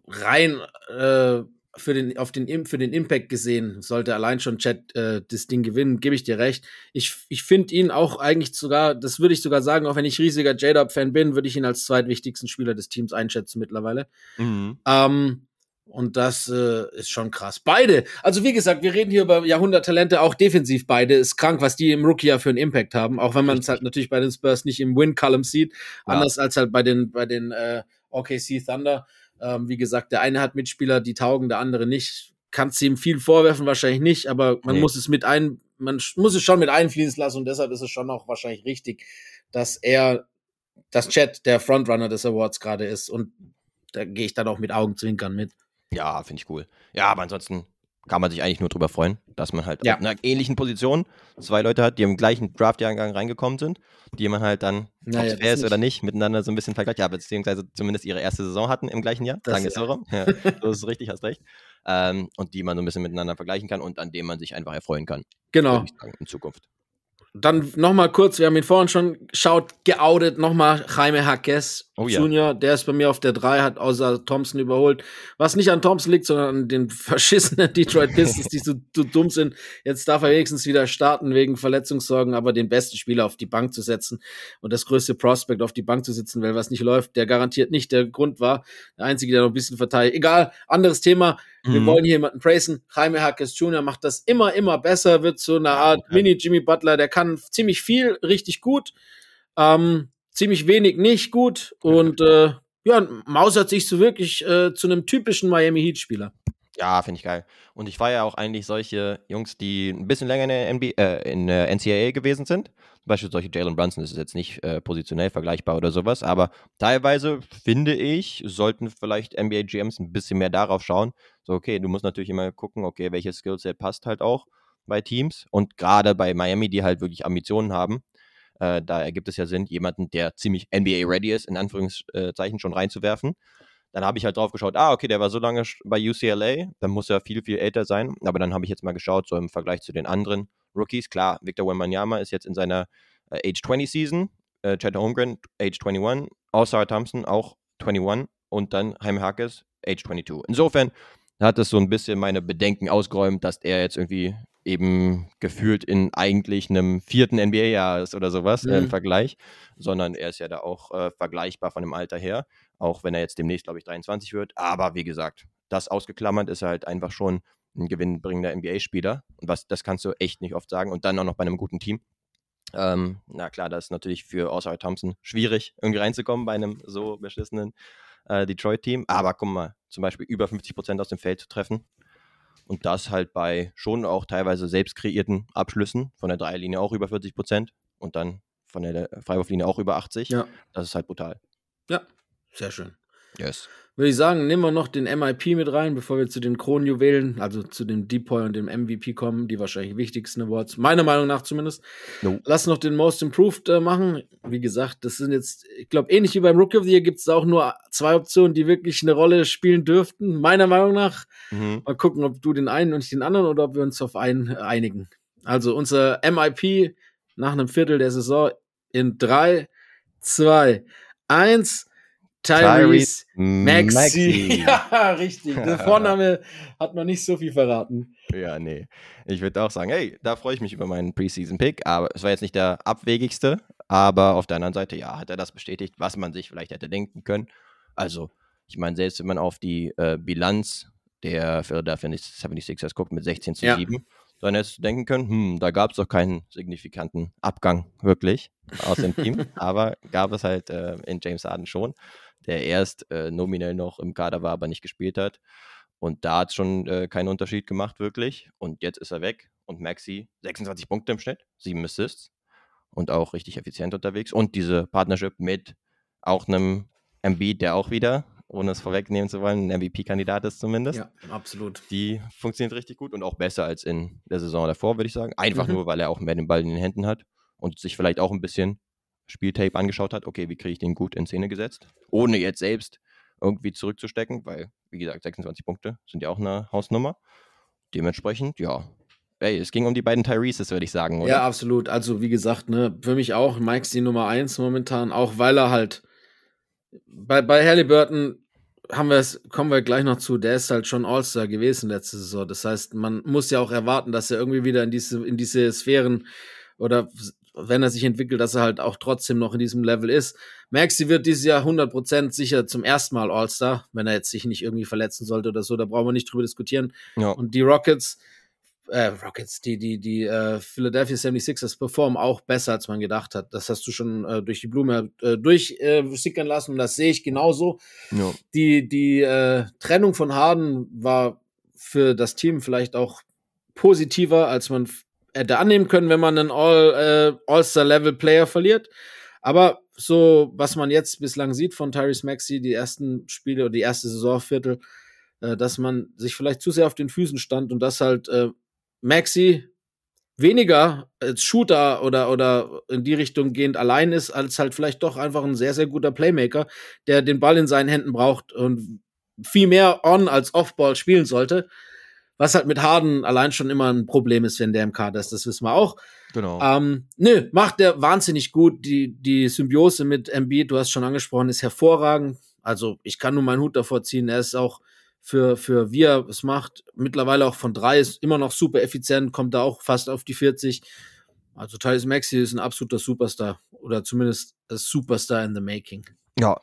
rein äh, für, den, auf den, für den Impact gesehen, sollte allein schon Chat äh, das Ding gewinnen, gebe ich dir recht. Ich, ich finde ihn auch eigentlich sogar, das würde ich sogar sagen, auch wenn ich riesiger J-Dub-Fan bin, würde ich ihn als zweitwichtigsten Spieler des Teams einschätzen mittlerweile. Mhm. Ähm, Und das äh, ist schon krass. Beide. Also wie gesagt, wir reden hier über Jahrhunderttalente, auch defensiv beide. Ist krank, was die im Rookie ja für einen Impact haben. Auch wenn man es halt natürlich bei den Spurs nicht im Win-Column sieht. Ja. Anders als halt bei den, bei den äh, OKC Thunder. Ähm, wie gesagt, der eine hat Mitspieler, die taugen, der andere nicht. Kannst ihm viel vorwerfen, wahrscheinlich nicht, aber man nee. muss es mit ein, man muss es schon mit einfließen lassen und deshalb ist es schon auch wahrscheinlich richtig, dass er das Chat der Frontrunner des Awards gerade ist und da gehe ich dann auch mit Augenzwinkern mit. Ja, finde ich cool. Ja, aber ansonsten kann man sich eigentlich nur drüber freuen, dass man halt ja. auf einer ähnlichen Position zwei Leute hat, die im gleichen Draft-Jahrgang reingekommen sind, die man halt dann, naja, ob es fair ist oder nicht, miteinander so ein bisschen vergleicht, ja, beziehungsweise zumindest ihre erste Saison hatten im gleichen Jahr, das, sagen es so rum. Ja, das ist richtig, hast recht. Ähm, und die man so ein bisschen miteinander vergleichen kann und an dem man sich einfach erfreuen kann. Genau. Sagen, in Zukunft. Dann nochmal kurz, wir haben ihn vorhin schon geschaut, geoutet, nochmal Jaime Hackes oh, Junior, ja. der ist bei mir auf der 3, hat außer Thompson überholt. Was nicht an Thompson liegt, sondern an den [LAUGHS] verschissenen Detroit Pistons, die so, so dumm sind. Jetzt darf er wenigstens wieder starten wegen Verletzungssorgen, aber den besten Spieler auf die Bank zu setzen und das größte Prospect auf die Bank zu sitzen, weil was nicht läuft, der garantiert nicht der Grund war. Der Einzige, der noch ein bisschen verteidigt. Egal, anderes Thema. Wir mhm. wollen hier jemanden praisen. Jaime Hackes Jr. macht das immer, immer besser, wird so eine Art ja. Mini-Jimmy Butler, der kann ziemlich viel, richtig gut, ähm, ziemlich wenig nicht gut und äh, ja, mausert sich so wirklich äh, zu einem typischen Miami Heat-Spieler. Ja, finde ich geil. Und ich war ja auch eigentlich solche Jungs, die ein bisschen länger in der, NBA, äh, in der NCAA gewesen sind. Zum Beispiel solche Jalen Brunson, das ist jetzt nicht äh, positionell vergleichbar oder sowas, aber teilweise finde ich, sollten vielleicht NBA GMs ein bisschen mehr darauf schauen. So, okay, du musst natürlich immer gucken, okay, welches Skillset passt halt auch bei Teams. Und gerade bei Miami, die halt wirklich Ambitionen haben, äh, da ergibt es ja Sinn, jemanden, der ziemlich NBA-ready ist, in Anführungszeichen schon reinzuwerfen. Dann habe ich halt drauf geschaut, ah, okay, der war so lange bei UCLA, dann muss er viel, viel älter sein. Aber dann habe ich jetzt mal geschaut, so im Vergleich zu den anderen Rookies. Klar, Victor Wembanyama ist jetzt in seiner äh, Age 20 Season, äh, Chad Holmgren, Age 21, Oscar Thompson auch 21 und dann Jaime Hackes, Age 22. Insofern hat es so ein bisschen meine Bedenken ausgeräumt, dass er jetzt irgendwie eben gefühlt in eigentlich einem vierten NBA-Jahr ist oder sowas mhm. äh, im Vergleich, sondern er ist ja da auch äh, vergleichbar von dem Alter her, auch wenn er jetzt demnächst, glaube ich, 23 wird. Aber wie gesagt, das ausgeklammert ist er halt einfach schon ein gewinnbringender NBA-Spieler. Und was, das kannst du echt nicht oft sagen. Und dann auch noch bei einem guten Team. Ähm, na klar, das ist natürlich für Oscar Thompson schwierig, irgendwie reinzukommen bei einem so beschissenen äh, Detroit-Team. Aber guck mal, zum Beispiel über 50 Prozent aus dem Feld zu treffen. Und das halt bei schon auch teilweise selbst kreierten Abschlüssen, von der Dreierlinie auch über 40 Prozent und dann von der Freiwurflinie auch über 80. Ja. Das ist halt brutal. Ja, sehr schön. Yes würde ich sagen, nehmen wir noch den MIP mit rein, bevor wir zu den Kronjuwelen, also zu dem Depoy und dem MVP kommen, die wahrscheinlich wichtigsten Awards, meiner Meinung nach zumindest. No. Lass noch den Most Improved äh, machen. Wie gesagt, das sind jetzt, ich glaube, ähnlich wie beim Rookie of the Year gibt es auch nur zwei Optionen, die wirklich eine Rolle spielen dürften, meiner Meinung nach. Mhm. Mal gucken, ob du den einen und ich den anderen oder ob wir uns auf einen äh, einigen. Also unser MIP nach einem Viertel der Saison in drei, zwei, eins. Tyrese Maxi. Maxi. [LAUGHS] ja, richtig. Der [LAUGHS] Vorname hat man nicht so viel verraten. Ja, nee. Ich würde auch sagen, hey, da freue ich mich über meinen Preseason-Pick, aber es war jetzt nicht der abwegigste, aber auf der anderen Seite, ja, hat er das bestätigt, was man sich vielleicht hätte denken können. Also, ich meine, selbst wenn man auf die äh, Bilanz der Philadelphia 76ers guckt mit 16 zu ja. 7, dann hättest du denken können, hm, da gab es doch keinen signifikanten Abgang wirklich aus dem Team, [LAUGHS] aber gab es halt äh, in James Harden schon der erst äh, nominell noch im Kader war, aber nicht gespielt hat. Und da hat es schon äh, keinen Unterschied gemacht, wirklich. Und jetzt ist er weg. Und Maxi 26 Punkte im Schnitt, 7 Assists und auch richtig effizient unterwegs. Und diese Partnership mit auch einem MB, der auch wieder, ohne es vorwegnehmen zu wollen, ein MVP-Kandidat ist zumindest. Ja, absolut. Die funktioniert richtig gut und auch besser als in der Saison davor, würde ich sagen. Einfach mhm. nur, weil er auch mehr den Ball in den Händen hat und sich vielleicht auch ein bisschen Spieltape angeschaut hat, okay, wie kriege ich den gut in Szene gesetzt, ohne jetzt selbst irgendwie zurückzustecken, weil, wie gesagt, 26 Punkte sind ja auch eine Hausnummer. Dementsprechend, ja. Ey, es ging um die beiden Tyreses, würde ich sagen, oder? Ja, absolut. Also, wie gesagt, ne, für mich auch Mike's die Nummer 1 momentan, auch weil er halt bei, bei Halliburton haben wir es, kommen wir gleich noch zu, der ist halt schon All-Star gewesen letzte Saison. Das heißt, man muss ja auch erwarten, dass er irgendwie wieder in diese, in diese Sphären oder wenn er sich entwickelt, dass er halt auch trotzdem noch in diesem Level ist. Maxi wird dieses Jahr 100% sicher zum ersten Mal All-Star, wenn er jetzt sich nicht irgendwie verletzen sollte oder so, da brauchen wir nicht drüber diskutieren. Ja. Und die Rockets, äh, Rockets, die, die, die äh, Philadelphia 76ers performen auch besser, als man gedacht hat. Das hast du schon äh, durch die Blume äh, durchsickern lassen und das sehe ich genauso. Ja. Die, die äh, Trennung von Harden war für das Team vielleicht auch positiver, als man hätte annehmen können, wenn man einen All, äh, All-Star-Level-Player verliert. Aber so, was man jetzt bislang sieht von Tyrese Maxey, die ersten Spiele oder die erste Saisonviertel, äh, dass man sich vielleicht zu sehr auf den Füßen stand und dass halt äh, Maxi weniger als Shooter oder, oder in die Richtung gehend allein ist, als halt vielleicht doch einfach ein sehr, sehr guter Playmaker, der den Ball in seinen Händen braucht und viel mehr on als off-Ball spielen sollte. Was halt mit Harden allein schon immer ein Problem ist, wenn der im Kader ist, das wissen wir auch. Genau. Ähm, nö, macht der wahnsinnig gut. Die, die Symbiose mit Embiid, du hast schon angesprochen, ist hervorragend. Also ich kann nur meinen Hut davor ziehen. Er ist auch für, für wie er es macht, mittlerweile auch von drei, ist immer noch super effizient, kommt da auch fast auf die 40. Also Thales Maxi ist ein absoluter Superstar oder zumindest ein Superstar in the making. Ja,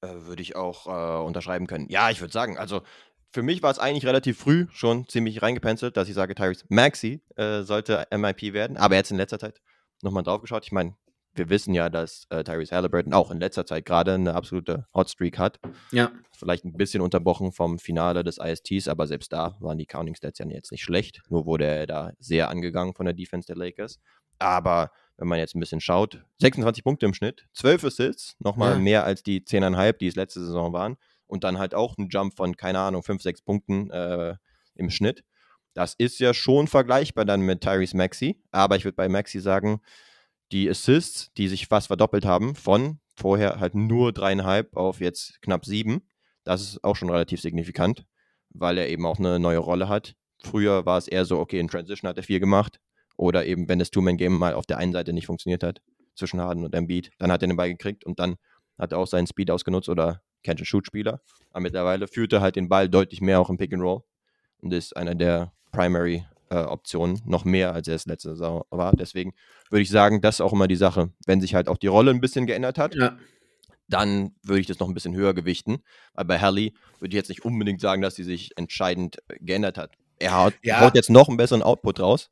äh, würde ich auch äh, unterschreiben können. Ja, ich würde sagen, also für mich war es eigentlich relativ früh schon ziemlich reingepencelt, dass ich sage, Tyrese Maxi äh, sollte MIP werden, aber jetzt in letzter Zeit nochmal drauf geschaut. Ich meine, wir wissen ja, dass äh, Tyrese Halliburton auch in letzter Zeit gerade eine absolute Hotstreak hat. Ja, Vielleicht ein bisschen unterbrochen vom Finale des ISTs, aber selbst da waren die Counting Stats ja jetzt nicht schlecht. Nur wurde er da sehr angegangen von der Defense der Lakers. Aber wenn man jetzt ein bisschen schaut, 26 Punkte im Schnitt, 12 Assists, nochmal Ja. mehr als die 10,5, die es letzte Saison waren. Und dann halt auch ein Jump von, keine Ahnung, 5, 6 Punkten äh, im Schnitt. Das ist ja schon vergleichbar dann mit Tyrese Maxi. Aber ich würde bei Maxi sagen, die Assists, die sich fast verdoppelt haben, von vorher halt nur dreieinhalb auf jetzt knapp sieben, das ist auch schon relativ signifikant, weil er eben auch eine neue Rolle hat. Früher war es eher so, okay, in Transition hat er viel gemacht. Oder eben, wenn das Two-Man-Game mal auf der einen Seite nicht funktioniert hat, zwischen Harden und Embiid, dann hat er den Ball gekriegt und dann hat er auch seinen Speed ausgenutzt oder Catch-and-Shoot-Spieler. Aber mittlerweile führt er halt den Ball deutlich mehr auch im Pick-and-Roll und ist einer der Primary äh, Optionen, noch mehr als er es letzte Saison war. Deswegen würde ich sagen, das ist auch immer die Sache. Wenn sich halt auch die Rolle ein bisschen geändert hat, ja. dann würde ich das noch ein bisschen höher gewichten. Weil bei Hallie würde ich jetzt nicht unbedingt sagen, dass sie sich entscheidend äh, geändert hat. Er haut, Ja. haut jetzt noch einen besseren Output raus.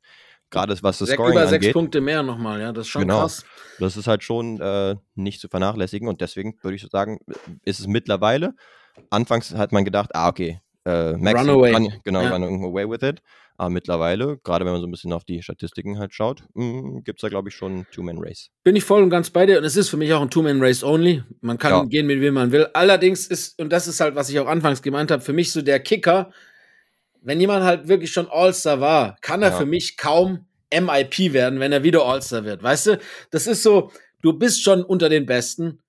Gerade was das Sech- Scoring über sechs angeht. Punkte mehr nochmal, ja, das ist schon Genau. krass. Das ist halt schon äh, nicht zu vernachlässigen. Und deswegen würde ich sagen, ist es mittlerweile. Anfangs hat man gedacht, ah, okay, äh, Maxi Runaway. Kann, genau, Ja. run away with it. Aber mittlerweile, gerade wenn man so ein bisschen auf die Statistiken halt schaut, gibt es da, glaube ich, schon einen Two-Man-Race. Bin ich voll und ganz bei dir. Und es ist für mich auch ein Two-Man-Race only. Man kann Ja. gehen, mit wem man will. Allerdings ist, und das ist halt, was ich auch anfangs gemeint habe, für mich so der Kicker, wenn jemand halt wirklich schon All-Star war, kann er Ja. für mich kaum MIP werden, wenn er wieder All-Star wird. Weißt du, das ist so, du bist schon unter den Besten.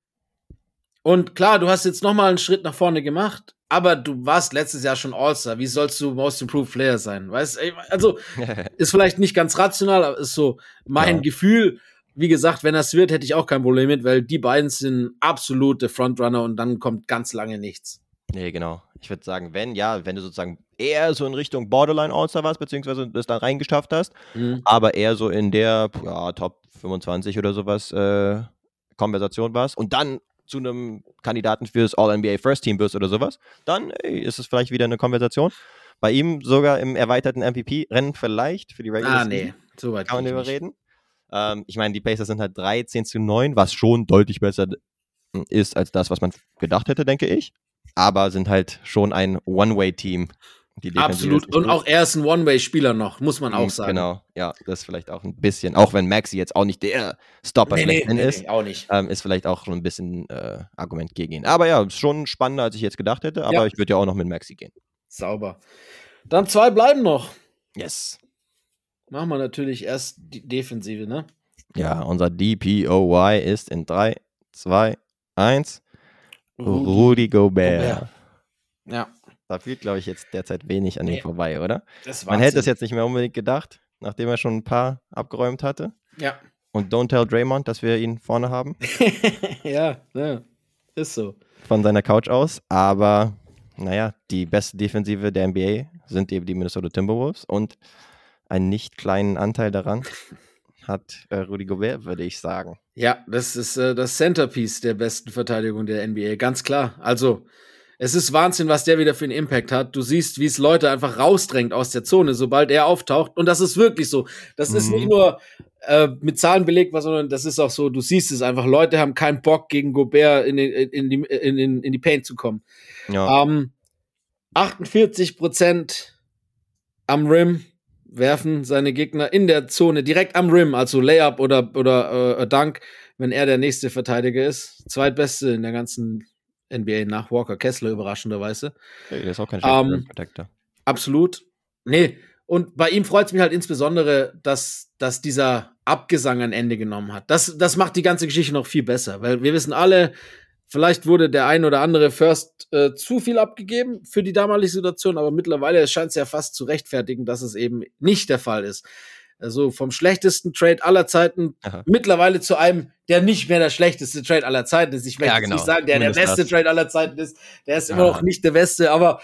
Und klar, du hast jetzt noch mal einen Schritt nach vorne gemacht, aber du warst letztes Jahr schon All-Star. Wie sollst du Most Improved Player sein? Weißt du, also [LAUGHS] ist vielleicht nicht ganz rational, aber ist so mein Ja. Gefühl. Wie gesagt, wenn das wird, hätte ich auch kein Problem mit, weil die beiden sind absolute Frontrunner und dann kommt ganz lange nichts. Nee, genau. Ich würde sagen, wenn, ja, wenn du sozusagen eher so in Richtung Borderline All-Star warst, beziehungsweise das dann reingeschafft hast, Mhm. aber eher so in der ja, Top 25 oder sowas äh, Konversation warst und dann zu einem Kandidaten fürs All-NBA First Team wirst oder sowas, dann ey, ist es vielleicht wieder eine Konversation. Bei ihm sogar im erweiterten MVP-Rennen vielleicht für die Regular Ah, nee, so weit Kann man bin ich darüber nicht. reden. Ähm, ich meine, die Pacers sind halt 13 zu 9, was schon deutlich besser ist als das, was man gedacht hätte, denke ich. Aber sind halt schon ein One-Way-Team. Absolut. Und auch er ist ein One-Way-Spieler noch, muss man auch Mhm, sagen. Genau, ja, das ist vielleicht auch ein bisschen, auch wenn Maxi jetzt auch nicht der Stopper Nee, nee, nee, ist, nee, auch nicht. ähm, ist vielleicht auch schon ein bisschen äh, Argument gegen ihn. Aber ja, ist schon spannender, als ich jetzt gedacht hätte, aber Ja. ich würde ja auch noch mit Maxi gehen. Sauber. Dann zwei bleiben noch. Yes. Machen wir natürlich erst die Defensive, ne? Ja, unser DPOY ist in 3, 2, 1. Rudy Gobert. Gobert. Ja, Da fühlt, glaube ich, jetzt derzeit wenig an ihm Nee. vorbei, oder? Man hätte es jetzt nicht mehr unbedingt gedacht, nachdem er schon ein paar abgeräumt hatte. Ja. Und don't tell Draymond, dass wir ihn vorne haben, [LAUGHS] ja, ja, ist so. von seiner Couch aus. Aber naja, die beste Defensive der NBA sind eben die Minnesota Timberwolves und einen nicht kleinen Anteil daran [LAUGHS] hat äh, Rudy Gobert, würde ich sagen. Ja, das ist äh, das Centerpiece der besten Verteidigung der NBA, ganz klar. Also, es ist Wahnsinn, was der wieder für einen Impact hat. Du siehst, wie es Leute einfach rausdrängt aus der Zone, sobald er auftaucht. Und das ist wirklich so. Das mhm. ist nicht mhm. nur äh, mit Zahlen belegt, sondern das ist auch so, du siehst es einfach. Leute haben keinen Bock, gegen Gobert in, den, in, die, in, in, in die Paint zu kommen. Ja. Ähm, 48 Prozent am Rim werfen seine Gegner in der Zone direkt am Rim, also Layup oder, oder äh, Dunk, wenn er der nächste Verteidiger ist. Zweitbeste in der ganzen NBA nach Walker Kessler, überraschenderweise. Der ist auch kein ähm, Protector. Absolut. Nee, und bei ihm freut es mich halt insbesondere, dass, dass dieser Abgesang ein Ende genommen hat. Das, das macht die ganze Geschichte noch viel besser, weil wir wissen alle, Vielleicht wurde der ein oder andere First äh, zu viel abgegeben für die damalige Situation, aber mittlerweile scheint es ja fast zu rechtfertigen, dass es eben nicht der Fall ist. Also vom schlechtesten Trade aller Zeiten Aha. mittlerweile zu einem, der nicht mehr der schlechteste Trade aller Zeiten ist. Ich möchte ja, genau. nicht sagen, der Zumindest der beste das. Trade aller Zeiten ist. Der ist immer noch nicht der beste, aber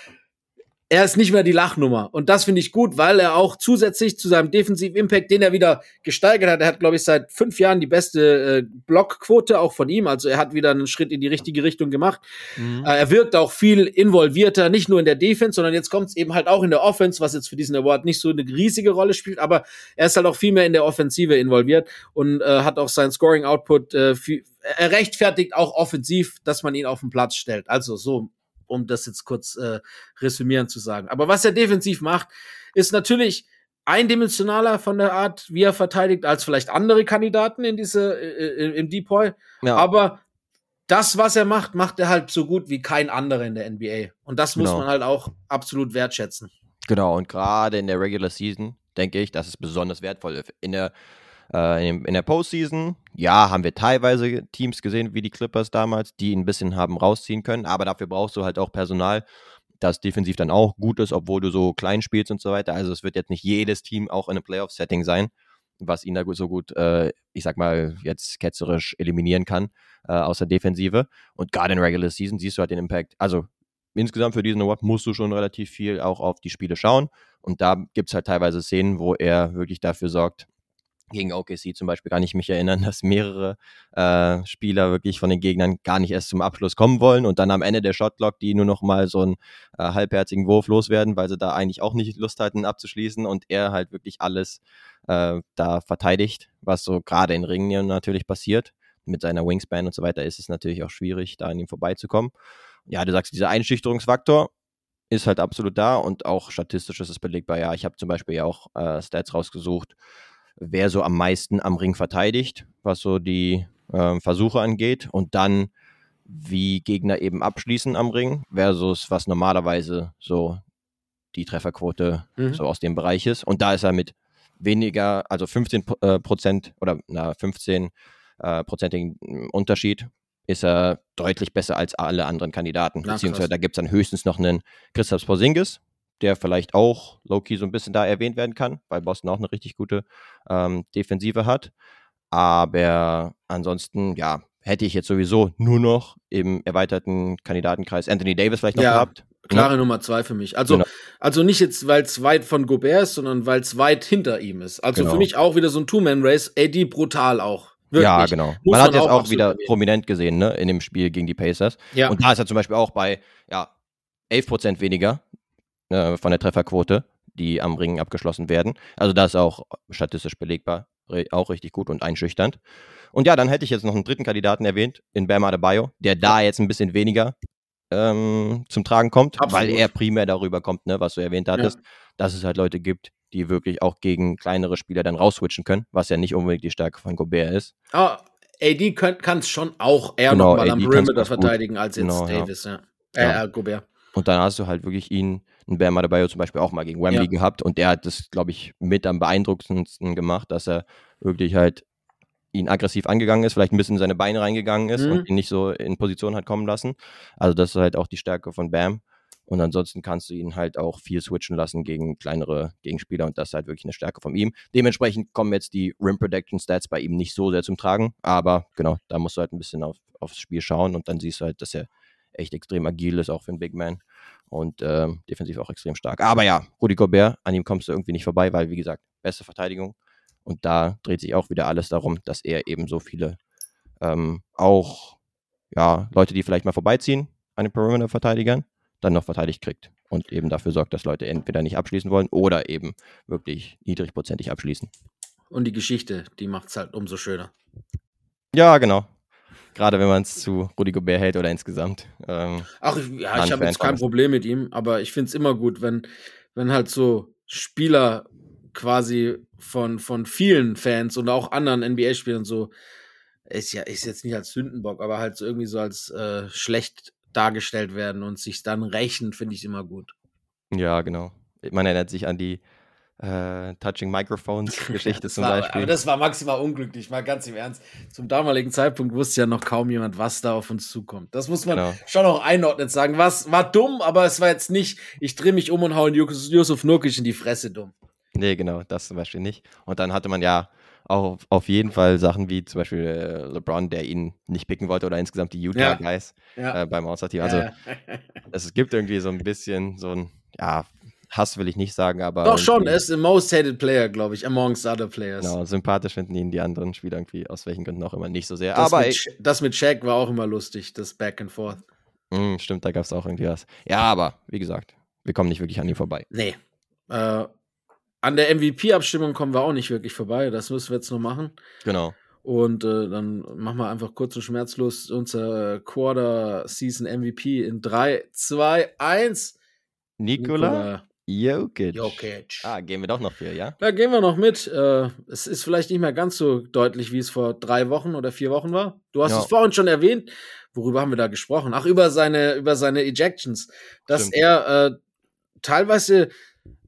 er ist nicht mehr die Lachnummer. Und das finde ich gut, weil er auch zusätzlich zu seinem Defensiv-Impact, den er wieder gesteigert hat, er hat, glaube ich, seit fünf Jahren die beste äh, Blockquote auch von ihm. Also er hat wieder einen Schritt in die richtige Richtung gemacht. Mhm. Äh, er wirkt auch viel involvierter, nicht nur in der Defense, sondern jetzt kommt es eben halt auch in der Offense, was jetzt für diesen Award nicht so eine riesige Rolle spielt, aber er ist halt auch viel mehr in der Offensive involviert und äh, hat auch seinen Scoring-Output äh, er rechtfertigt auch offensiv, dass man ihn auf den Platz stellt. Also so um das jetzt kurz äh, resümierend zu sagen. Aber was er defensiv macht, ist natürlich eindimensionaler von der Art, wie er verteidigt, als vielleicht andere Kandidaten in diese äh, im Depoy. Ja. Aber das, was er macht, macht er halt so gut wie kein anderer in der NBA. Und das muss genau. man halt auch absolut wertschätzen. Genau, und gerade in der Regular Season denke ich, das ist besonders wertvoll. In der äh, in, in, der Postseason, ja, haben wir teilweise Teams gesehen, wie die Clippers damals, die ein bisschen haben rausziehen können, aber dafür brauchst du halt auch Personal, das defensiv dann auch gut ist, obwohl du so klein spielst und so weiter. Also es wird jetzt nicht jedes Team auch in einem Playoff-Setting sein, was ihn da so gut, äh, ich sag mal, jetzt ketzerisch eliminieren kann äh, aus der Defensive. Und gerade in Regular Season siehst du halt den Impact. Also insgesamt für diesen Award musst du schon relativ viel auch auf die Spiele schauen. Und da gibt es halt teilweise Szenen, wo er wirklich dafür sorgt, gegen OKC zum Beispiel kann ich mich erinnern, [LAUGHS] dass mehrere äh, Spieler wirklich von den Gegnern gar nicht erst zum Abschluss kommen wollen und dann am Ende der Shotlock die nur noch mal so einen äh, halbherzigen Wurf loswerden, weil sie da eigentlich auch nicht Lust hatten abzuschließen und er halt wirklich alles äh, da verteidigt, was so gerade in Ringen natürlich passiert. Mit seiner Wingspan und so weiter ist es natürlich auch schwierig, da an ihm vorbeizukommen. Ja, du sagst, dieser Einschüchterungsfaktor ist halt absolut da und auch statistisch ist es belegbar. Ja, ich habe zum Beispiel ja auch äh, Stats rausgesucht, wer so am meisten am Ring verteidigt, was so die äh, Versuche angeht und dann wie Gegner eben abschließen am Ring versus was normalerweise so die Trefferquote mhm. so aus dem Bereich ist. Und da ist er mit weniger, also 15 äh, Prozent oder na, 15 äh, prozentigen Unterschied ist er deutlich besser als alle anderen Kandidaten. Na, Beziehungsweise krass. da gibt es dann höchstens noch einen Christoph Porzingis, der vielleicht auch Loki so ein bisschen da erwähnt werden kann, weil Boston auch eine richtig gute ähm, Defensive hat. Aber ansonsten, ja, hätte ich jetzt sowieso nur noch im erweiterten Kandidatenkreis Anthony Davis vielleicht noch ja, gehabt. Ne? Klare ja. Nummer zwei für mich. Also, genau. also nicht jetzt, weil es weit von Gobert ist, sondern weil es weit hinter ihm ist. Also genau. für mich auch wieder so ein Two-Man-Race. AD brutal auch. Wirklich. Ja, genau. Muss man hat jetzt auch, auch wieder erwähnen. prominent gesehen, ne, in dem Spiel gegen die Pacers. Ja. Und da ist er zum Beispiel auch bei, ja, 11% weniger äh, von der Trefferquote, die am Ring abgeschlossen werden. Also das ist auch statistisch belegbar, auch richtig gut und einschüchternd. Und ja, dann hätte ich jetzt noch einen dritten Kandidaten erwähnt, in Bam Adebayo, der da jetzt ein bisschen weniger ähm, zum Tragen kommt, Absolut. weil er primär darüber kommt, ne, was du erwähnt hattest, ja. dass es halt Leute gibt, die wirklich auch gegen kleinere Spieler dann rausswitchen können, was ja nicht unbedingt die Stärke von Gobert ist. Ah, AD kann es schon auch eher genau, nochmal am Perimeter verteidigen als jetzt genau, Davis, ja. ja. Äh, ja. Gobert. Und dann hast du halt wirklich ihn, einen Bam Adebayo zum Beispiel auch mal gegen Wembley ja. gehabt und der hat das, glaube ich, mit am beeindruckendsten gemacht, dass er wirklich halt ihn aggressiv angegangen ist, vielleicht ein bisschen in seine Beine reingegangen ist mhm. und ihn nicht so in Position hat kommen lassen. Also das ist halt auch die Stärke von Bam. Und ansonsten kannst du ihn halt auch viel switchen lassen gegen kleinere Gegenspieler und das ist halt wirklich eine Stärke von ihm. Dementsprechend kommen jetzt die Rim Protection Stats bei ihm nicht so sehr zum Tragen, aber genau, da musst du halt ein bisschen auf, aufs Spiel schauen und dann siehst du halt, dass er echt extrem agil ist, auch für einen Big Man. Und ähm, defensiv auch extrem stark. Aber ja, Rudi Gobert, an ihm kommst du irgendwie nicht vorbei, weil, wie gesagt, beste Verteidigung. Und da dreht sich auch wieder alles darum, dass er eben so viele ähm, auch ja, Leute, die vielleicht mal vorbeiziehen an den Perimeter-Verteidigern, dann noch verteidigt kriegt. Und eben dafür sorgt, dass Leute entweder nicht abschließen wollen oder eben wirklich niedrigprozentig abschließen. Und die Geschichte, die macht es halt umso schöner. Ja, genau. Gerade wenn man es zu Rudy Gobert hält oder insgesamt. Ähm, Ach, ja, ich habe jetzt kein Problem mit ihm, aber ich finde es immer gut, wenn, wenn halt so Spieler quasi von, von vielen Fans und auch anderen NBA-Spielern so, ist ja, ist jetzt nicht als Sündenbock, aber halt so irgendwie so als äh, schlecht dargestellt werden und sich dann rächen, finde ich immer gut. Ja, genau. Man erinnert sich an die äh, Touching Microphones [LAUGHS] Geschichte zum war, Beispiel. Aber das war maximal unglücklich, mal ganz im Ernst. Zum damaligen Zeitpunkt wusste ja noch kaum jemand, was da auf uns zukommt. Das muss man genau. schon auch einordnet sagen. Was war dumm, aber es war jetzt nicht, ich drehe mich um und haue Yusuf Nurkic in die Fresse dumm. Nee, genau, das zum Beispiel nicht. Und dann hatte man ja auch auf jeden Fall Sachen wie zum Beispiel äh, LeBron, der ihn nicht picken wollte oder insgesamt die Utah ja. Guys ja. Äh, beim All-Star-Team. Also ja. es gibt irgendwie so ein bisschen so ein, ja, Hass will ich nicht sagen, aber. Doch schon, er ist the most hated player, glaube ich, amongst other players. Genau, sympathisch finden ihn die anderen Spieler irgendwie aus welchen Gründen auch immer nicht so sehr. Das aber mit, das mit Shaq war auch immer lustig, das Back and Forth. Mm, stimmt, da gab es auch irgendwie was. Ja, aber wie gesagt, wir kommen nicht wirklich an ihm vorbei. Nee. Äh, an der MVP-Abstimmung kommen wir auch nicht wirklich vorbei. Das müssen wir jetzt noch machen. Genau. Und äh, dann machen wir einfach kurz und schmerzlos unser Quarter Season MVP in 3, 2, 1. Nikola, Nikola Jokic. Jokic. Ah, gehen wir doch noch für, ja? Da gehen wir noch mit. Äh, es ist vielleicht nicht mehr ganz so deutlich, wie es vor drei Wochen oder vier Wochen war. Du hast ja. es vorhin schon erwähnt. Worüber haben wir da gesprochen? Ach, über seine, über seine Ejections. Dass Stimmt. er äh, teilweise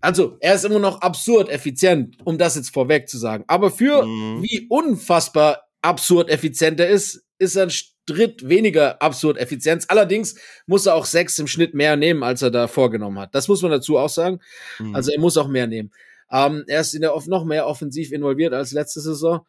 also, er ist immer noch absurd effizient, um das jetzt vorweg zu sagen. Aber für mhm. wie unfassbar absurd effizient er ist, ist er ein Schritt weniger absurd Effizienz. Allerdings muss er auch sechs im Schnitt mehr nehmen, als er da vorgenommen hat. Das muss man dazu auch sagen. Mhm. Also, er muss auch mehr nehmen. Ähm, er ist in der noch mehr offensiv involviert als letzte Saison.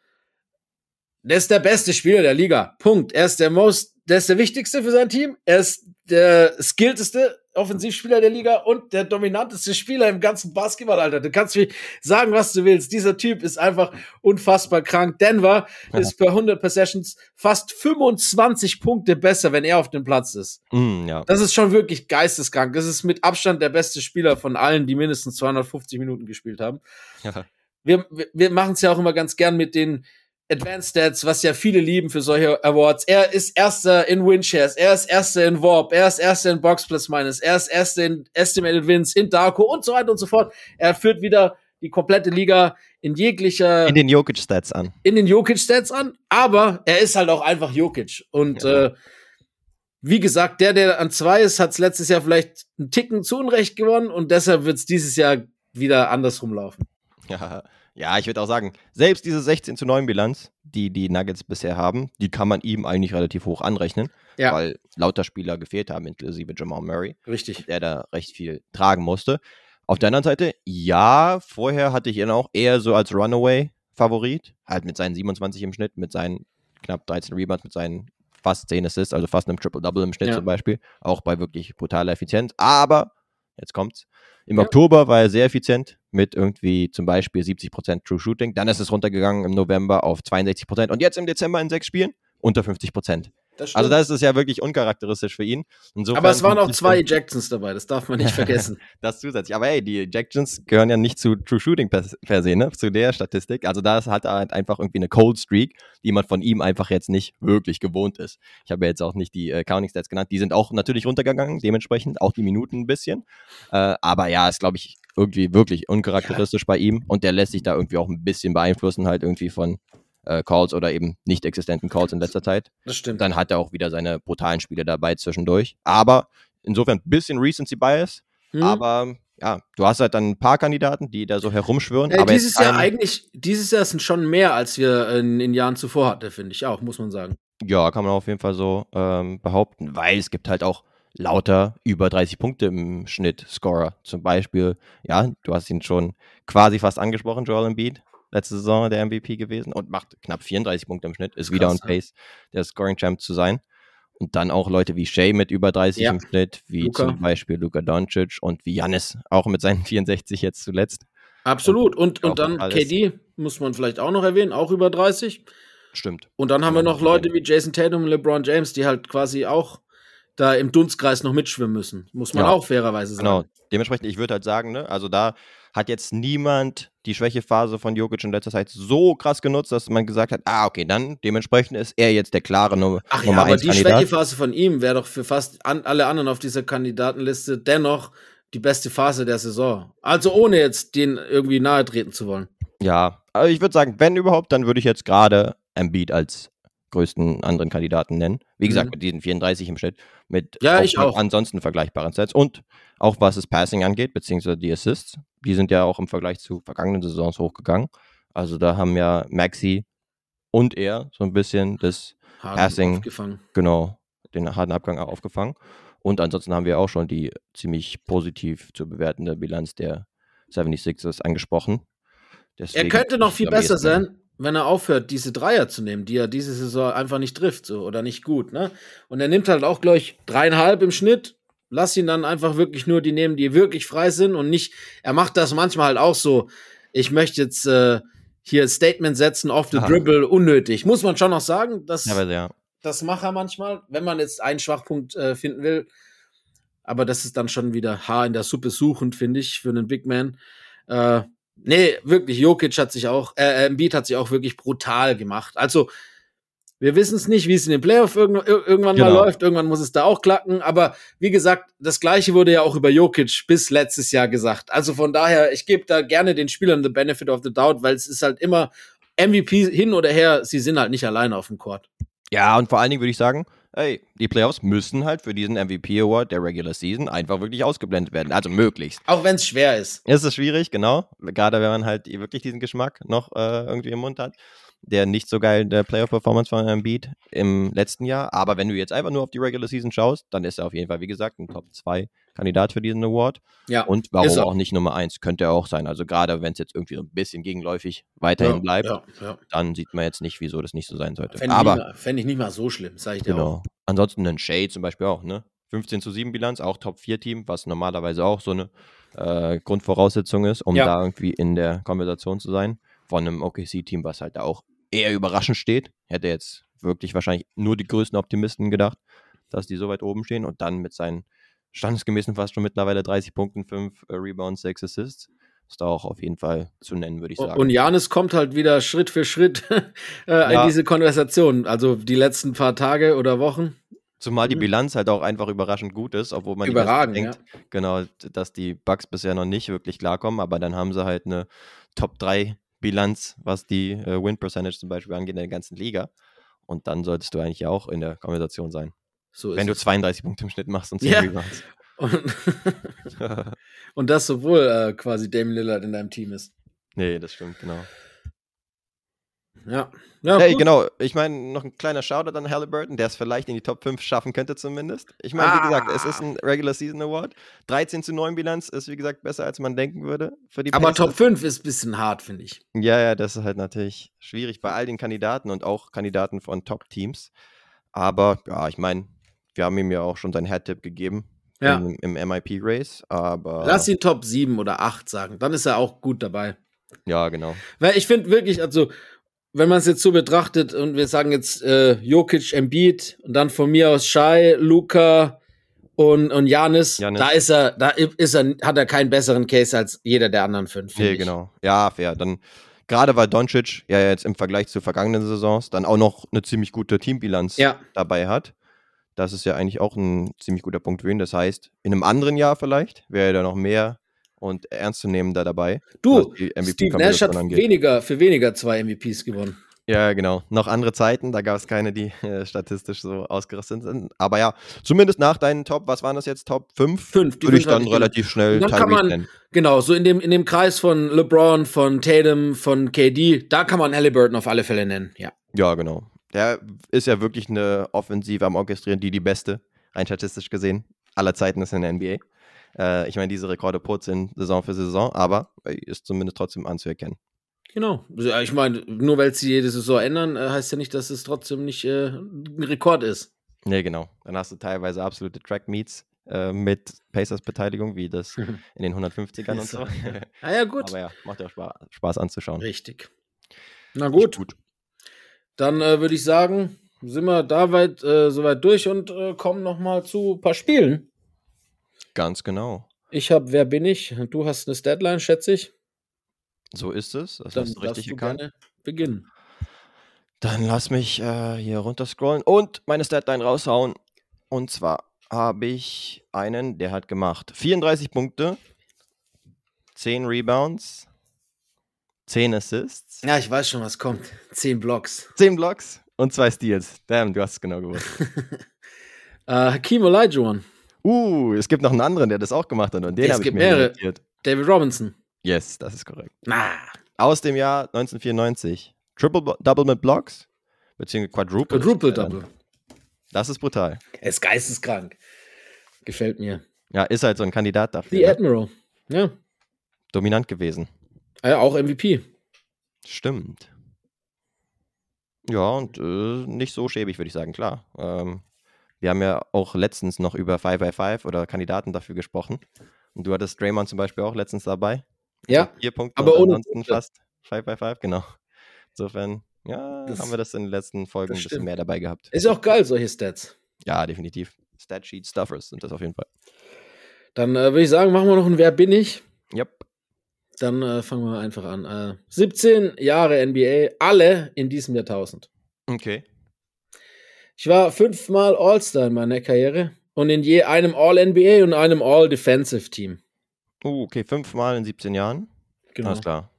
Der ist der beste Spieler der Liga. Punkt. Er ist der most, der ist der wichtigste für sein Team. Er ist der skillteste Offensivspieler der Liga und der dominanteste Spieler im ganzen Basketball, Alter. Du kannst mir sagen, was du willst. Dieser Typ ist einfach unfassbar krank. Denver ja. ist per 100 Possessions fast 25 Punkte besser, wenn er auf dem Platz ist. Mm, ja. Das ist schon wirklich geisteskrank. Das ist mit Abstand der beste Spieler von allen, die mindestens 250 Minuten gespielt haben. Ja. Wir, wir, wir machen es ja auch immer ganz gern mit den Advanced Stats, was ja viele lieben für solche Awards. Er ist Erster in Winshares, er ist Erster in Warp, er ist Erster in Box Plus Minus, er ist Erster in Estimated Wins, in Darko und so weiter und so fort. Er führt wieder die komplette Liga in jeglicher. In den Jokic-Stats an. In den Jokic-Stats an, aber er ist halt auch einfach Jokic. Und ja. äh, wie gesagt, der, der an zwei ist, hat es letztes Jahr vielleicht einen Ticken zu Unrecht gewonnen und deshalb wird es dieses Jahr wieder andersrum laufen. Ja, ja, ich würde auch sagen, selbst diese 16 zu 9 Bilanz, die die Nuggets bisher haben, die kann man ihm eigentlich relativ hoch anrechnen, ja. weil lauter Spieler gefehlt haben, inklusive Jamal Murray. Richtig. Der da recht viel tragen musste. Auf der anderen Seite, ja, vorher hatte ich ihn auch eher so als Runaway-Favorit, halt mit seinen 27 im Schnitt, mit seinen knapp 13 Rebounds, mit seinen fast 10 Assists, also fast einem Triple-Double im Schnitt ja. zum Beispiel, auch bei wirklich brutaler Effizienz. Aber, jetzt kommt's, im ja. Oktober war er sehr effizient mit irgendwie zum Beispiel 70% True Shooting. Dann ist es runtergegangen im November auf 62% und jetzt im Dezember in sechs Spielen unter 50%. Das also das ist ja wirklich uncharakteristisch für ihn. Insofern Aber es waren auch zwei Ejections dabei, das darf man nicht [LAUGHS] vergessen. das zusätzlich. Aber hey, die Ejections gehören ja nicht zu True Shooting per, per se, ne? zu der Statistik. Also da hat er halt einfach irgendwie eine Cold Streak, die man von ihm einfach jetzt nicht wirklich gewohnt ist. Ich habe ja jetzt auch nicht die äh, Counting Stats genannt. Die sind auch natürlich runtergegangen, dementsprechend auch die Minuten ein bisschen. Äh, aber ja, ist glaube ich irgendwie wirklich uncharakteristisch ja. bei ihm und der lässt sich da irgendwie auch ein bisschen beeinflussen halt irgendwie von äh, Calls oder eben nicht existenten Calls in letzter Zeit. Das stimmt. Dann hat er auch wieder seine brutalen Spiele dabei zwischendurch. Aber insofern ein bisschen Recency Bias. Hm. Aber ja, du hast halt dann ein paar Kandidaten, die da so herumschwören. Äh, aber dieses Jahr eigentlich, dieses Jahr sind schon mehr, als wir in, in Jahren zuvor hatten, finde ich auch, muss man sagen. Ja, kann man auf jeden Fall so ähm, behaupten, weil es gibt halt auch lauter über 30 Punkte im Schnitt Scorer. Zum Beispiel, ja, du hast ihn schon quasi fast angesprochen, Joel Embiid letzte Saison der MVP gewesen und macht knapp 34 Punkte im Schnitt, ist Krass, wieder on pace, der Scoring Champ zu sein. Und dann auch Leute wie Shea mit über 30 ja. im Schnitt, wie Luka. zum Beispiel Luka Doncic und wie Janis, auch mit seinen [LAUGHS] 64 jetzt zuletzt. Absolut. Und, auch und dann alles. KD muss man vielleicht auch noch erwähnen, auch über 30. Stimmt. Und dann haben wir Ja, noch Leute wie Jason Tatum und LeBron James, die halt quasi auch da im Dunstkreis noch mitschwimmen müssen. Muss man Ja. auch fairerweise sagen. Genau. Dementsprechend, ich würde halt sagen, ne, also da hat jetzt niemand die Schwächephase von Jokic in letzter Zeit so krass genutzt, dass man gesagt hat, ah, okay, dann dementsprechend ist er jetzt der klare Nummer, Ach ja, Nummer aber 1 die Kandidat. Schwächephase von ihm wäre doch für fast an, alle anderen auf dieser Kandidatenliste dennoch die beste Phase der Saison. Also ohne jetzt den irgendwie nahe treten zu wollen. Ja, aber ich würde sagen, wenn überhaupt, dann würde ich jetzt gerade Embiid als größten anderen Kandidaten nennen. Wie gesagt, Mhm. mit diesen 34 im Schnitt, mit Ja, ich auch. ansonsten vergleichbaren Sets und auch was das Passing angeht, beziehungsweise die Assists, die sind ja auch im Vergleich zu vergangenen Saisons hochgegangen. Also da haben ja Maxi und er so ein bisschen das, Harden Passing. aufgefangen. genau, den harten Abgang auch aufgefangen. Und ansonsten haben wir auch schon die ziemlich positiv zu bewertende Bilanz der 76ers angesprochen. Er Deswegen könnte noch viel besser sein, wenn er aufhört, diese Dreier zu nehmen, die er diese Saison einfach nicht trifft, so oder nicht gut, ne? Und er nimmt halt auch gleich dreieinhalb im Schnitt. Lass ihn dann einfach wirklich nur die nehmen, die wirklich frei sind und nicht. Er macht das manchmal halt auch so. Ich möchte jetzt äh, hier ein Statement setzen off the Aha. dribble, unnötig. Muss man schon noch sagen, dass Ja, ja. das macht er manchmal, wenn man jetzt einen Schwachpunkt äh, finden will. Aber das ist dann schon wieder Haar in der Suppe suchend, finde ich, für einen Big Man. Äh, nee, wirklich, Jokic hat sich auch, äh, Embiid hat sich auch wirklich brutal gemacht. Also, wir wissen es nicht, wie es in den Playoff irgend, ir- irgendwann mal Genau. läuft. Irgendwann muss es da auch klacken. Aber wie gesagt, das Gleiche wurde ja auch über Jokic bis letztes Jahr gesagt. Also von daher, ich gebe da gerne den Spielern the benefit of the doubt, weil es ist halt immer MVP hin oder her, sie sind halt nicht alleine auf dem Court. Ja, und vor allen Dingen würde ich sagen, ey, die Playoffs müssen halt für diesen MVP Award der Regular Season einfach wirklich ausgeblendet werden. Also möglichst. Auch wenn es schwer ist. Es ist schwierig, genau. Gerade wenn man halt wirklich diesen Geschmack noch äh, irgendwie im Mund hat. Der nicht so geil der Playoff-Performance von Embiid im letzten Jahr. Aber wenn du jetzt einfach nur auf die Regular Season schaust, dann ist er auf jeden Fall, wie gesagt, ein Top-2-Kandidat für diesen Award. Ja. Und warum auch nicht Nummer 1? Könnte er auch sein. Also gerade wenn es jetzt irgendwie so ein bisschen gegenläufig weiterhin bleibt, Ja, ja. dann sieht man jetzt nicht, wieso das nicht so sein sollte. Fände ich, Aber nicht mal- fänd ich nicht mal so schlimm, sag ich dir auch. Genau. Ansonsten ein Shade zum Beispiel auch, ne? 15 zu 7 Bilanz, auch Top 4 Team, was normalerweise auch so eine äh, Grundvoraussetzung ist, um Ja. da irgendwie in der Konversation zu sein. Von einem OKC-Team, was halt da auch eher überraschend steht. Hätte jetzt wirklich wahrscheinlich nur die größten Optimisten gedacht, dass die so weit oben stehen und dann mit seinen standesgemäßen fast schon mittlerweile 30 Punkten, 5 äh, Rebounds, 6 Assists. Ist da auch auf jeden Fall zu nennen, würde ich sagen. Und Janis kommt halt wieder Schritt für Schritt [LAUGHS] äh, Ja. in diese Konversation. Also die letzten paar Tage oder Wochen. Zumal die Mhm. Bilanz halt auch einfach überraschend gut ist, obwohl man Überragend, denkt, genau, d- dass die Bucks bisher noch nicht wirklich klarkommen, aber dann haben sie halt eine Top 3 Bilanz, was die äh, Win Percentage zum Beispiel angeht in der ganzen Liga. Und dann solltest du eigentlich ja auch in der Konversation sein. So Wenn du es. 32 Punkte im Schnitt machst und 10 Ja. Rebounds. [LAUGHS] Und, [LAUGHS] und das, obwohl äh, quasi Damian Lillard in deinem Team ist. nee, das stimmt, genau. Ja. ja Hey, gut. genau, ich meine, noch ein kleiner Shoutout an Halliburton, der es vielleicht in die Top 5 schaffen könnte zumindest. Ich meine, wie gesagt, es ist Ah. ein Regular Season Award. 13 zu 9 Bilanz ist, wie gesagt, besser, als man denken würde für die Aber Pacers. Top 5 ist ein bisschen hart, finde ich. Ja, ja, das ist halt natürlich schwierig bei all den Kandidaten und auch Kandidaten von Top-Teams. Aber ja, ich meine, wir haben ihm ja auch schon seinen Head-Tip gegeben Ja. im, im MIP-Race. Aber Lass ihn Top 7 oder 8 sagen. Dann ist er auch gut dabei. ja, genau. Weil ich finde wirklich, also, wenn man es jetzt so betrachtet und wir sagen jetzt äh, Jokic, Embiid und dann von mir aus Shai, Luca und, und Janis, da ist er, da ist er, hat er keinen besseren Case als jeder der anderen fünf. Nee, ich. genau. Ja, fair. Dann, gerade weil Doncic ja jetzt im Vergleich zu vergangenen Saisons dann auch noch eine ziemlich gute Teambilanz Ja, dabei hat. Das ist ja eigentlich auch ein ziemlich guter Punkt für ihn. Das heißt, in einem anderen Jahr vielleicht wäre er da noch mehr und ernstzunehmender dabei. du, Steve Nash hat angeht. weniger, für weniger zwei MVPs gewonnen. Ja, genau. Noch andere Zeiten, da gab es keine, die äh, statistisch so ausgerüstet sind. Aber ja, zumindest nach deinen Top, was waren das jetzt? Top 5? Fünf, die Würde ich dann ich relativ schnell dann kann man- nennen. Genau, so in dem, in dem Kreis von LeBron, von Tatum, von KD, da kann man Halliburton auf alle Fälle nennen, ja. Ja, genau. Der ist ja wirklich eine Offensive am Orchestrieren, die die beste, rein statistisch gesehen, aller Zeiten ist in der NBA. Äh, ich meine, diese Rekorde purzeln Saison für Saison, aber äh, ist zumindest trotzdem anzuerkennen. Genau. Ja, Ich meine, nur weil sie jede Saison ändern, äh, heißt ja nicht, dass es trotzdem nicht äh, ein Rekord ist. Nee, genau. Dann hast du teilweise absolute Track-Meets äh, mit Pacers Beteiligung, wie das [LAUGHS] in den 150ern und so. Ah ja, gut. [LAUGHS] Aber ja, macht ja Spaß, Spaß anzuschauen. Richtig. Na gut, gut. Dann äh, würde ich sagen, sind wir da weit, äh, soweit durch und äh, kommen nochmal zu ein paar Spielen. Ganz genau. Ich habe Wer bin ich? Du hast eine Statline, schätze ich. So ist es. Das Dann hast du richtig gerne beginnen. Dann lass mich äh, hier runterscrollen und meine Statline raushauen. Und zwar habe ich einen, der hat gemacht 34 Punkte, 10 Rebounds, 10 Assists, Ja, ich weiß schon, was kommt. Zehn Blocks. 10 Blocks und 2 Steals. Damn, du hast es genau gewusst. [LAUGHS] Äh, Hakim Olajuwon, uh, es gibt noch einen anderen, der das auch gemacht hat und den Es habe ich gibt mir mehrere. notiert. David Robinson. Yes, das ist korrekt. Na, Aus dem Jahr 1994. Triple Double mit Blocks, beziehungsweise Quadruple. Quadruple. Double. Das ist brutal. Er ist geisteskrank. Gefällt mir. Ja, ist halt so ein Kandidat dafür. The Ne? Admiral. Ja. Dominant gewesen. Ja, auch MVP. Stimmt. Ja, und äh, nicht so schäbig, würde ich sagen, klar. Ähm, wir haben ja auch letztens noch über 5x5 oder Kandidaten dafür gesprochen. Und du hattest Draymond zum Beispiel auch letztens dabei. Ja. Vier Punkte aber ohne ansonsten Punkte. fast 5x5, genau. Insofern, ja, Das- haben wir das in den letzten Folgen ein bisschen stimmt. mehr dabei gehabt. Ist auch geil, solche Stats. Ja, definitiv. Statsheet Stuffers sind das auf jeden Fall. Dann äh, würde ich sagen, machen wir noch ein Wer bin ich? Yep. Dann äh, fangen wir einfach an. Äh, 17 Jahre NBA, alle in diesem Jahrtausend. Okay. Ich war fünfmal All-Star in meiner Karriere und in je einem All-NBA und einem All-Defensive-Team. Uh, okay, fünfmal in 17 Jahren. Genau. Alles klar.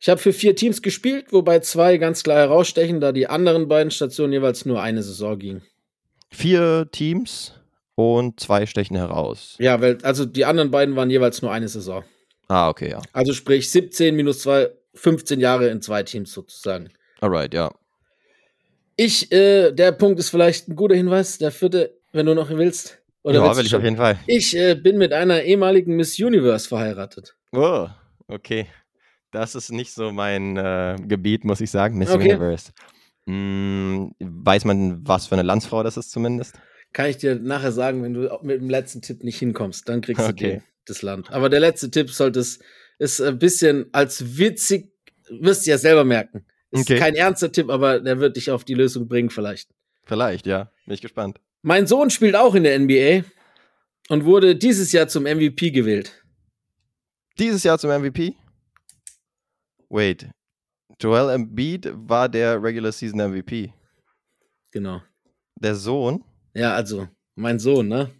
Ich habe für vier Teams gespielt, wobei zwei ganz klar herausstechen, da die anderen beiden Stationen jeweils nur eine Saison gingen. Vier Teams und zwei stechen heraus. Ja, weil, also die anderen beiden waren jeweils nur eine Saison. Ah, okay, ja. Also sprich 17 minus 2, 15 Jahre in zwei Teams sozusagen. Alright, ja. Ich, äh, der Punkt ist vielleicht ein guter Hinweis, der vierte, wenn du noch willst. Oder ja, willst will ich auf jeden Fall. Ich äh, bin mit einer ehemaligen Miss Universe verheiratet. Oh, okay. Das ist nicht so mein äh, Gebiet, muss ich sagen. Miss Okay. Universe. Hm, weiß man, was für eine Landsfrau das ist zumindest? Kann ich dir nachher sagen, wenn du mit dem letzten Tipp nicht hinkommst, dann kriegst du Okay. die, das Land. Aber der letzte Tipp sollte es, ist ein bisschen als witzig, wirst du ja selber merken. Ist Okay. kein ernster Tipp, aber der wird dich auf die Lösung bringen vielleicht. Vielleicht, ja. Bin ich gespannt. Mein Sohn spielt auch in der NBA und wurde dieses Jahr zum MVP gewählt. Dieses Jahr zum MVP? Wait. Joel Embiid war der Regular Season MVP. Genau. Der Sohn? Ja, also mein Sohn, ne?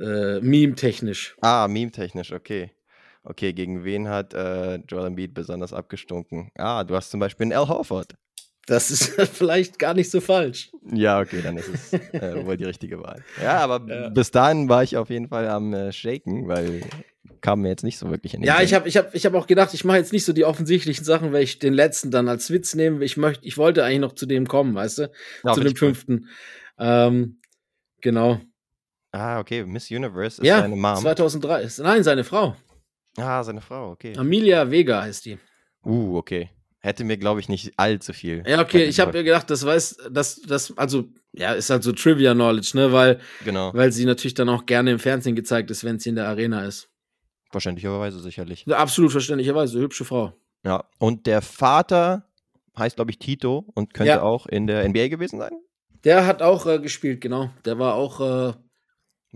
Äh, Meme-technisch. Ah, meme-technisch, okay. Okay, gegen wen hat äh, Joel Embiid besonders abgestunken? Ah, du hast zum Beispiel einen Al Horford. Das ist [LAUGHS] vielleicht gar nicht so falsch. Ja, okay, dann ist es äh, [LAUGHS] wohl die richtige Wahl. Ja, aber Ja. bis dahin war ich auf jeden Fall am äh, Shaken, weil kam mir jetzt nicht so wirklich in den Ja, Sinn. ich habe ich hab, ich hab auch gedacht, ich mache jetzt nicht so die offensichtlichen Sachen, weil ich den letzten dann als Witz nehme. Ich möchte, ich wollte eigentlich noch zu dem kommen, weißt du? Ja, zu dem fünften. Ähm, genau. Ah, okay, Miss Universe ist ja, seine Mom. 2003. Ist- Nein, seine Frau. Ah, seine Frau, okay. Amelia Vega heißt die. Uh, okay. Hätte mir, glaube ich, nicht allzu viel. Ja, okay, ich habe mir gedacht, das weiß, das, das, also, ja, ist halt so Trivia-Knowledge, ne, weil, Genau, weil sie natürlich dann auch gerne im Fernsehen gezeigt ist, wenn sie in der Arena ist. verständlicherweise sicherlich. Absolut verständlicherweise, hübsche Frau. Ja, und der Vater heißt, glaube ich, Tito und könnte Ja. auch in der NBA gewesen sein? Der hat auch äh, gespielt, genau. Der war auch, äh,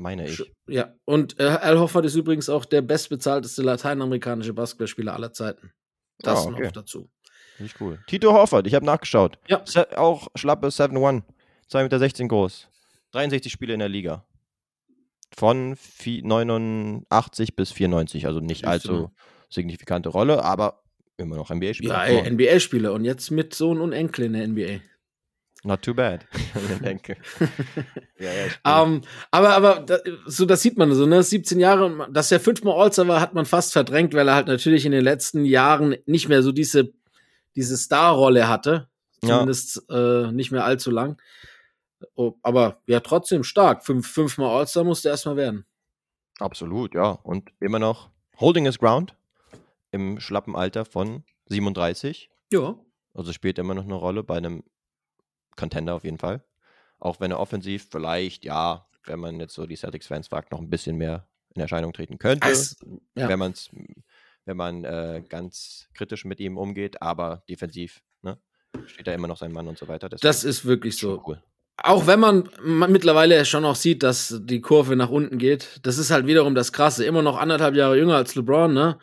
Meine ich. ja. Und äh, Al Hoffert ist übrigens auch der bestbezahlteste lateinamerikanische Basketballspieler aller Zeiten. Das Ah, okay. noch dazu. Finde ich cool. Tito Horford, ich habe nachgeschaut. Ja. Se auch schlappe 7-1. 2,16 Meter groß. 63 Spiele in der Liga. Von vi- 89 bis 94, also nicht allzu signifikante Rolle, aber immer noch NBA-Spieler. Ja, NBA-Spieler und jetzt mit Sohn und Enkel in der NBA. Not too bad. [LAUGHS] [LAUGHS] Ich denke. [LAUGHS] ja, ja, ich- Ähm, aber, aber da, so, das sieht man so, ne? 17 Jahre, dass er fünfmal All-Star war, hat man fast verdrängt, weil er halt natürlich in den letzten Jahren nicht mehr so diese, diese Star-Rolle hatte. Ja. Zumindest äh, nicht mehr allzu lang. Oh, aber ja, trotzdem stark. Fünf, fünfmal All-Star musste erstmal werden. Absolut, ja. Und immer noch holding his ground im schlappen Alter von 37. Ja. Also spielt immer noch eine Rolle bei einem Contender auf jeden Fall. Auch wenn er offensiv vielleicht, ja, wenn man jetzt so die Celtics-Fans fragt, noch ein bisschen mehr in Erscheinung treten könnte, Es, ja. wenn, man's, wenn man äh, ganz kritisch mit ihm umgeht, aber defensiv ne, steht da immer noch sein Mann und so weiter. Das deswegen ist wirklich so. cool. Auch wenn man ma- mittlerweile schon auch sieht, dass die Kurve nach unten geht, das ist halt wiederum das Krasse. Immer noch anderthalb Jahre jünger als LeBron, ne?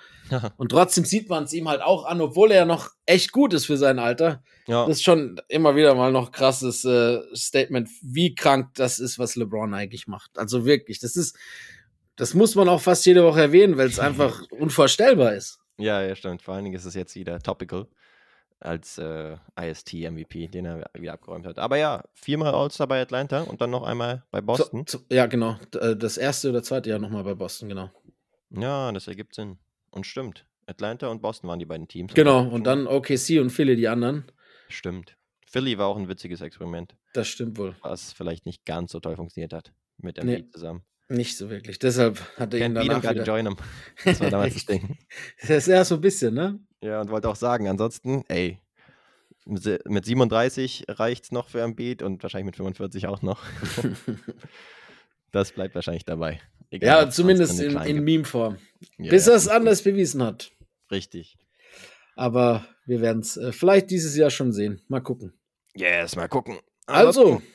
Und trotzdem sieht man es ihm halt auch an, obwohl er noch echt gut ist für sein Alter. ja, Das ist schon immer wieder mal noch krasses äh, Statement, wie krank das ist, was LeBron eigentlich macht. Also wirklich, das ist, das muss man auch fast jede Woche erwähnen, weil es [LAUGHS] einfach unvorstellbar ist. ja, ja, stimmt. Vor allen Dingen ist es jetzt wieder topical als äh, IST-MVP, den er wieder abgeräumt hat. Aber ja, viermal All-Star bei Atlanta und dann noch einmal bei Boston. So, so, ja, genau. Äh, Das erste oder zweite Jahr nochmal bei Boston, genau. Ja, das ergibt Sinn. Und stimmt. Atlanta und Boston waren die beiden Teams. Genau. Also Und dann OKC und Philly die anderen. Stimmt. Philly war auch ein witziges Experiment, Das stimmt wohl. was vielleicht nicht ganz so toll funktioniert hat mit Nee. Embiid zusammen. Nicht so wirklich. Deshalb hat er ihn beat danach wieder. join him. [LAUGHS] Das war damals das Ding. Das ist ja so ein bisschen, ne? Ja, und wollte auch sagen, ansonsten, ey, mit se- mit 37 reicht's noch für Embiid und wahrscheinlich mit 45 auch noch. [LAUGHS] das bleibt wahrscheinlich dabei. Egal, Ja, zumindest in, in. Meme-Form. Ja, Bis ja, er es anders bewiesen hat. Richtig. Aber wir werden es äh, vielleicht dieses Jahr schon sehen. Mal gucken. Yes, mal gucken. Also, Ansonsten,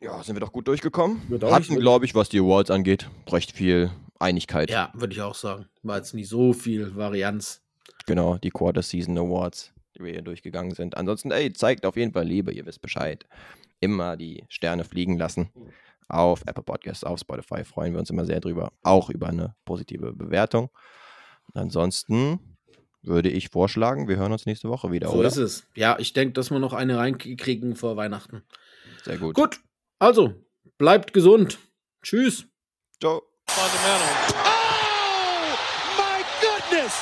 ja, sind wir doch gut durchgekommen. Auch Hatten, glaube ich, was die Awards angeht, recht viel Einigkeit. ja, würde ich auch sagen. War jetzt nicht so viel Varianz. Genau, die Quarter Season Awards, die wir hier durchgegangen sind. Ansonsten, ey, zeigt auf jeden Fall Liebe, ihr wisst Bescheid. Immer die Sterne fliegen lassen. Auf Apple Podcasts, auf Spotify freuen wir uns immer sehr drüber. Auch über eine positive Bewertung. Ansonsten würde ich vorschlagen, wir hören uns nächste Woche wieder, So oder? ist es. Ja, ich denke, dass wir noch eine reinkriegen vor Weihnachten. Sehr gut. Gut, also, bleibt gesund. Tschüss. Ciao. Oh, my goodness!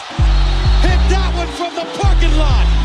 Hit that one from the parking lot.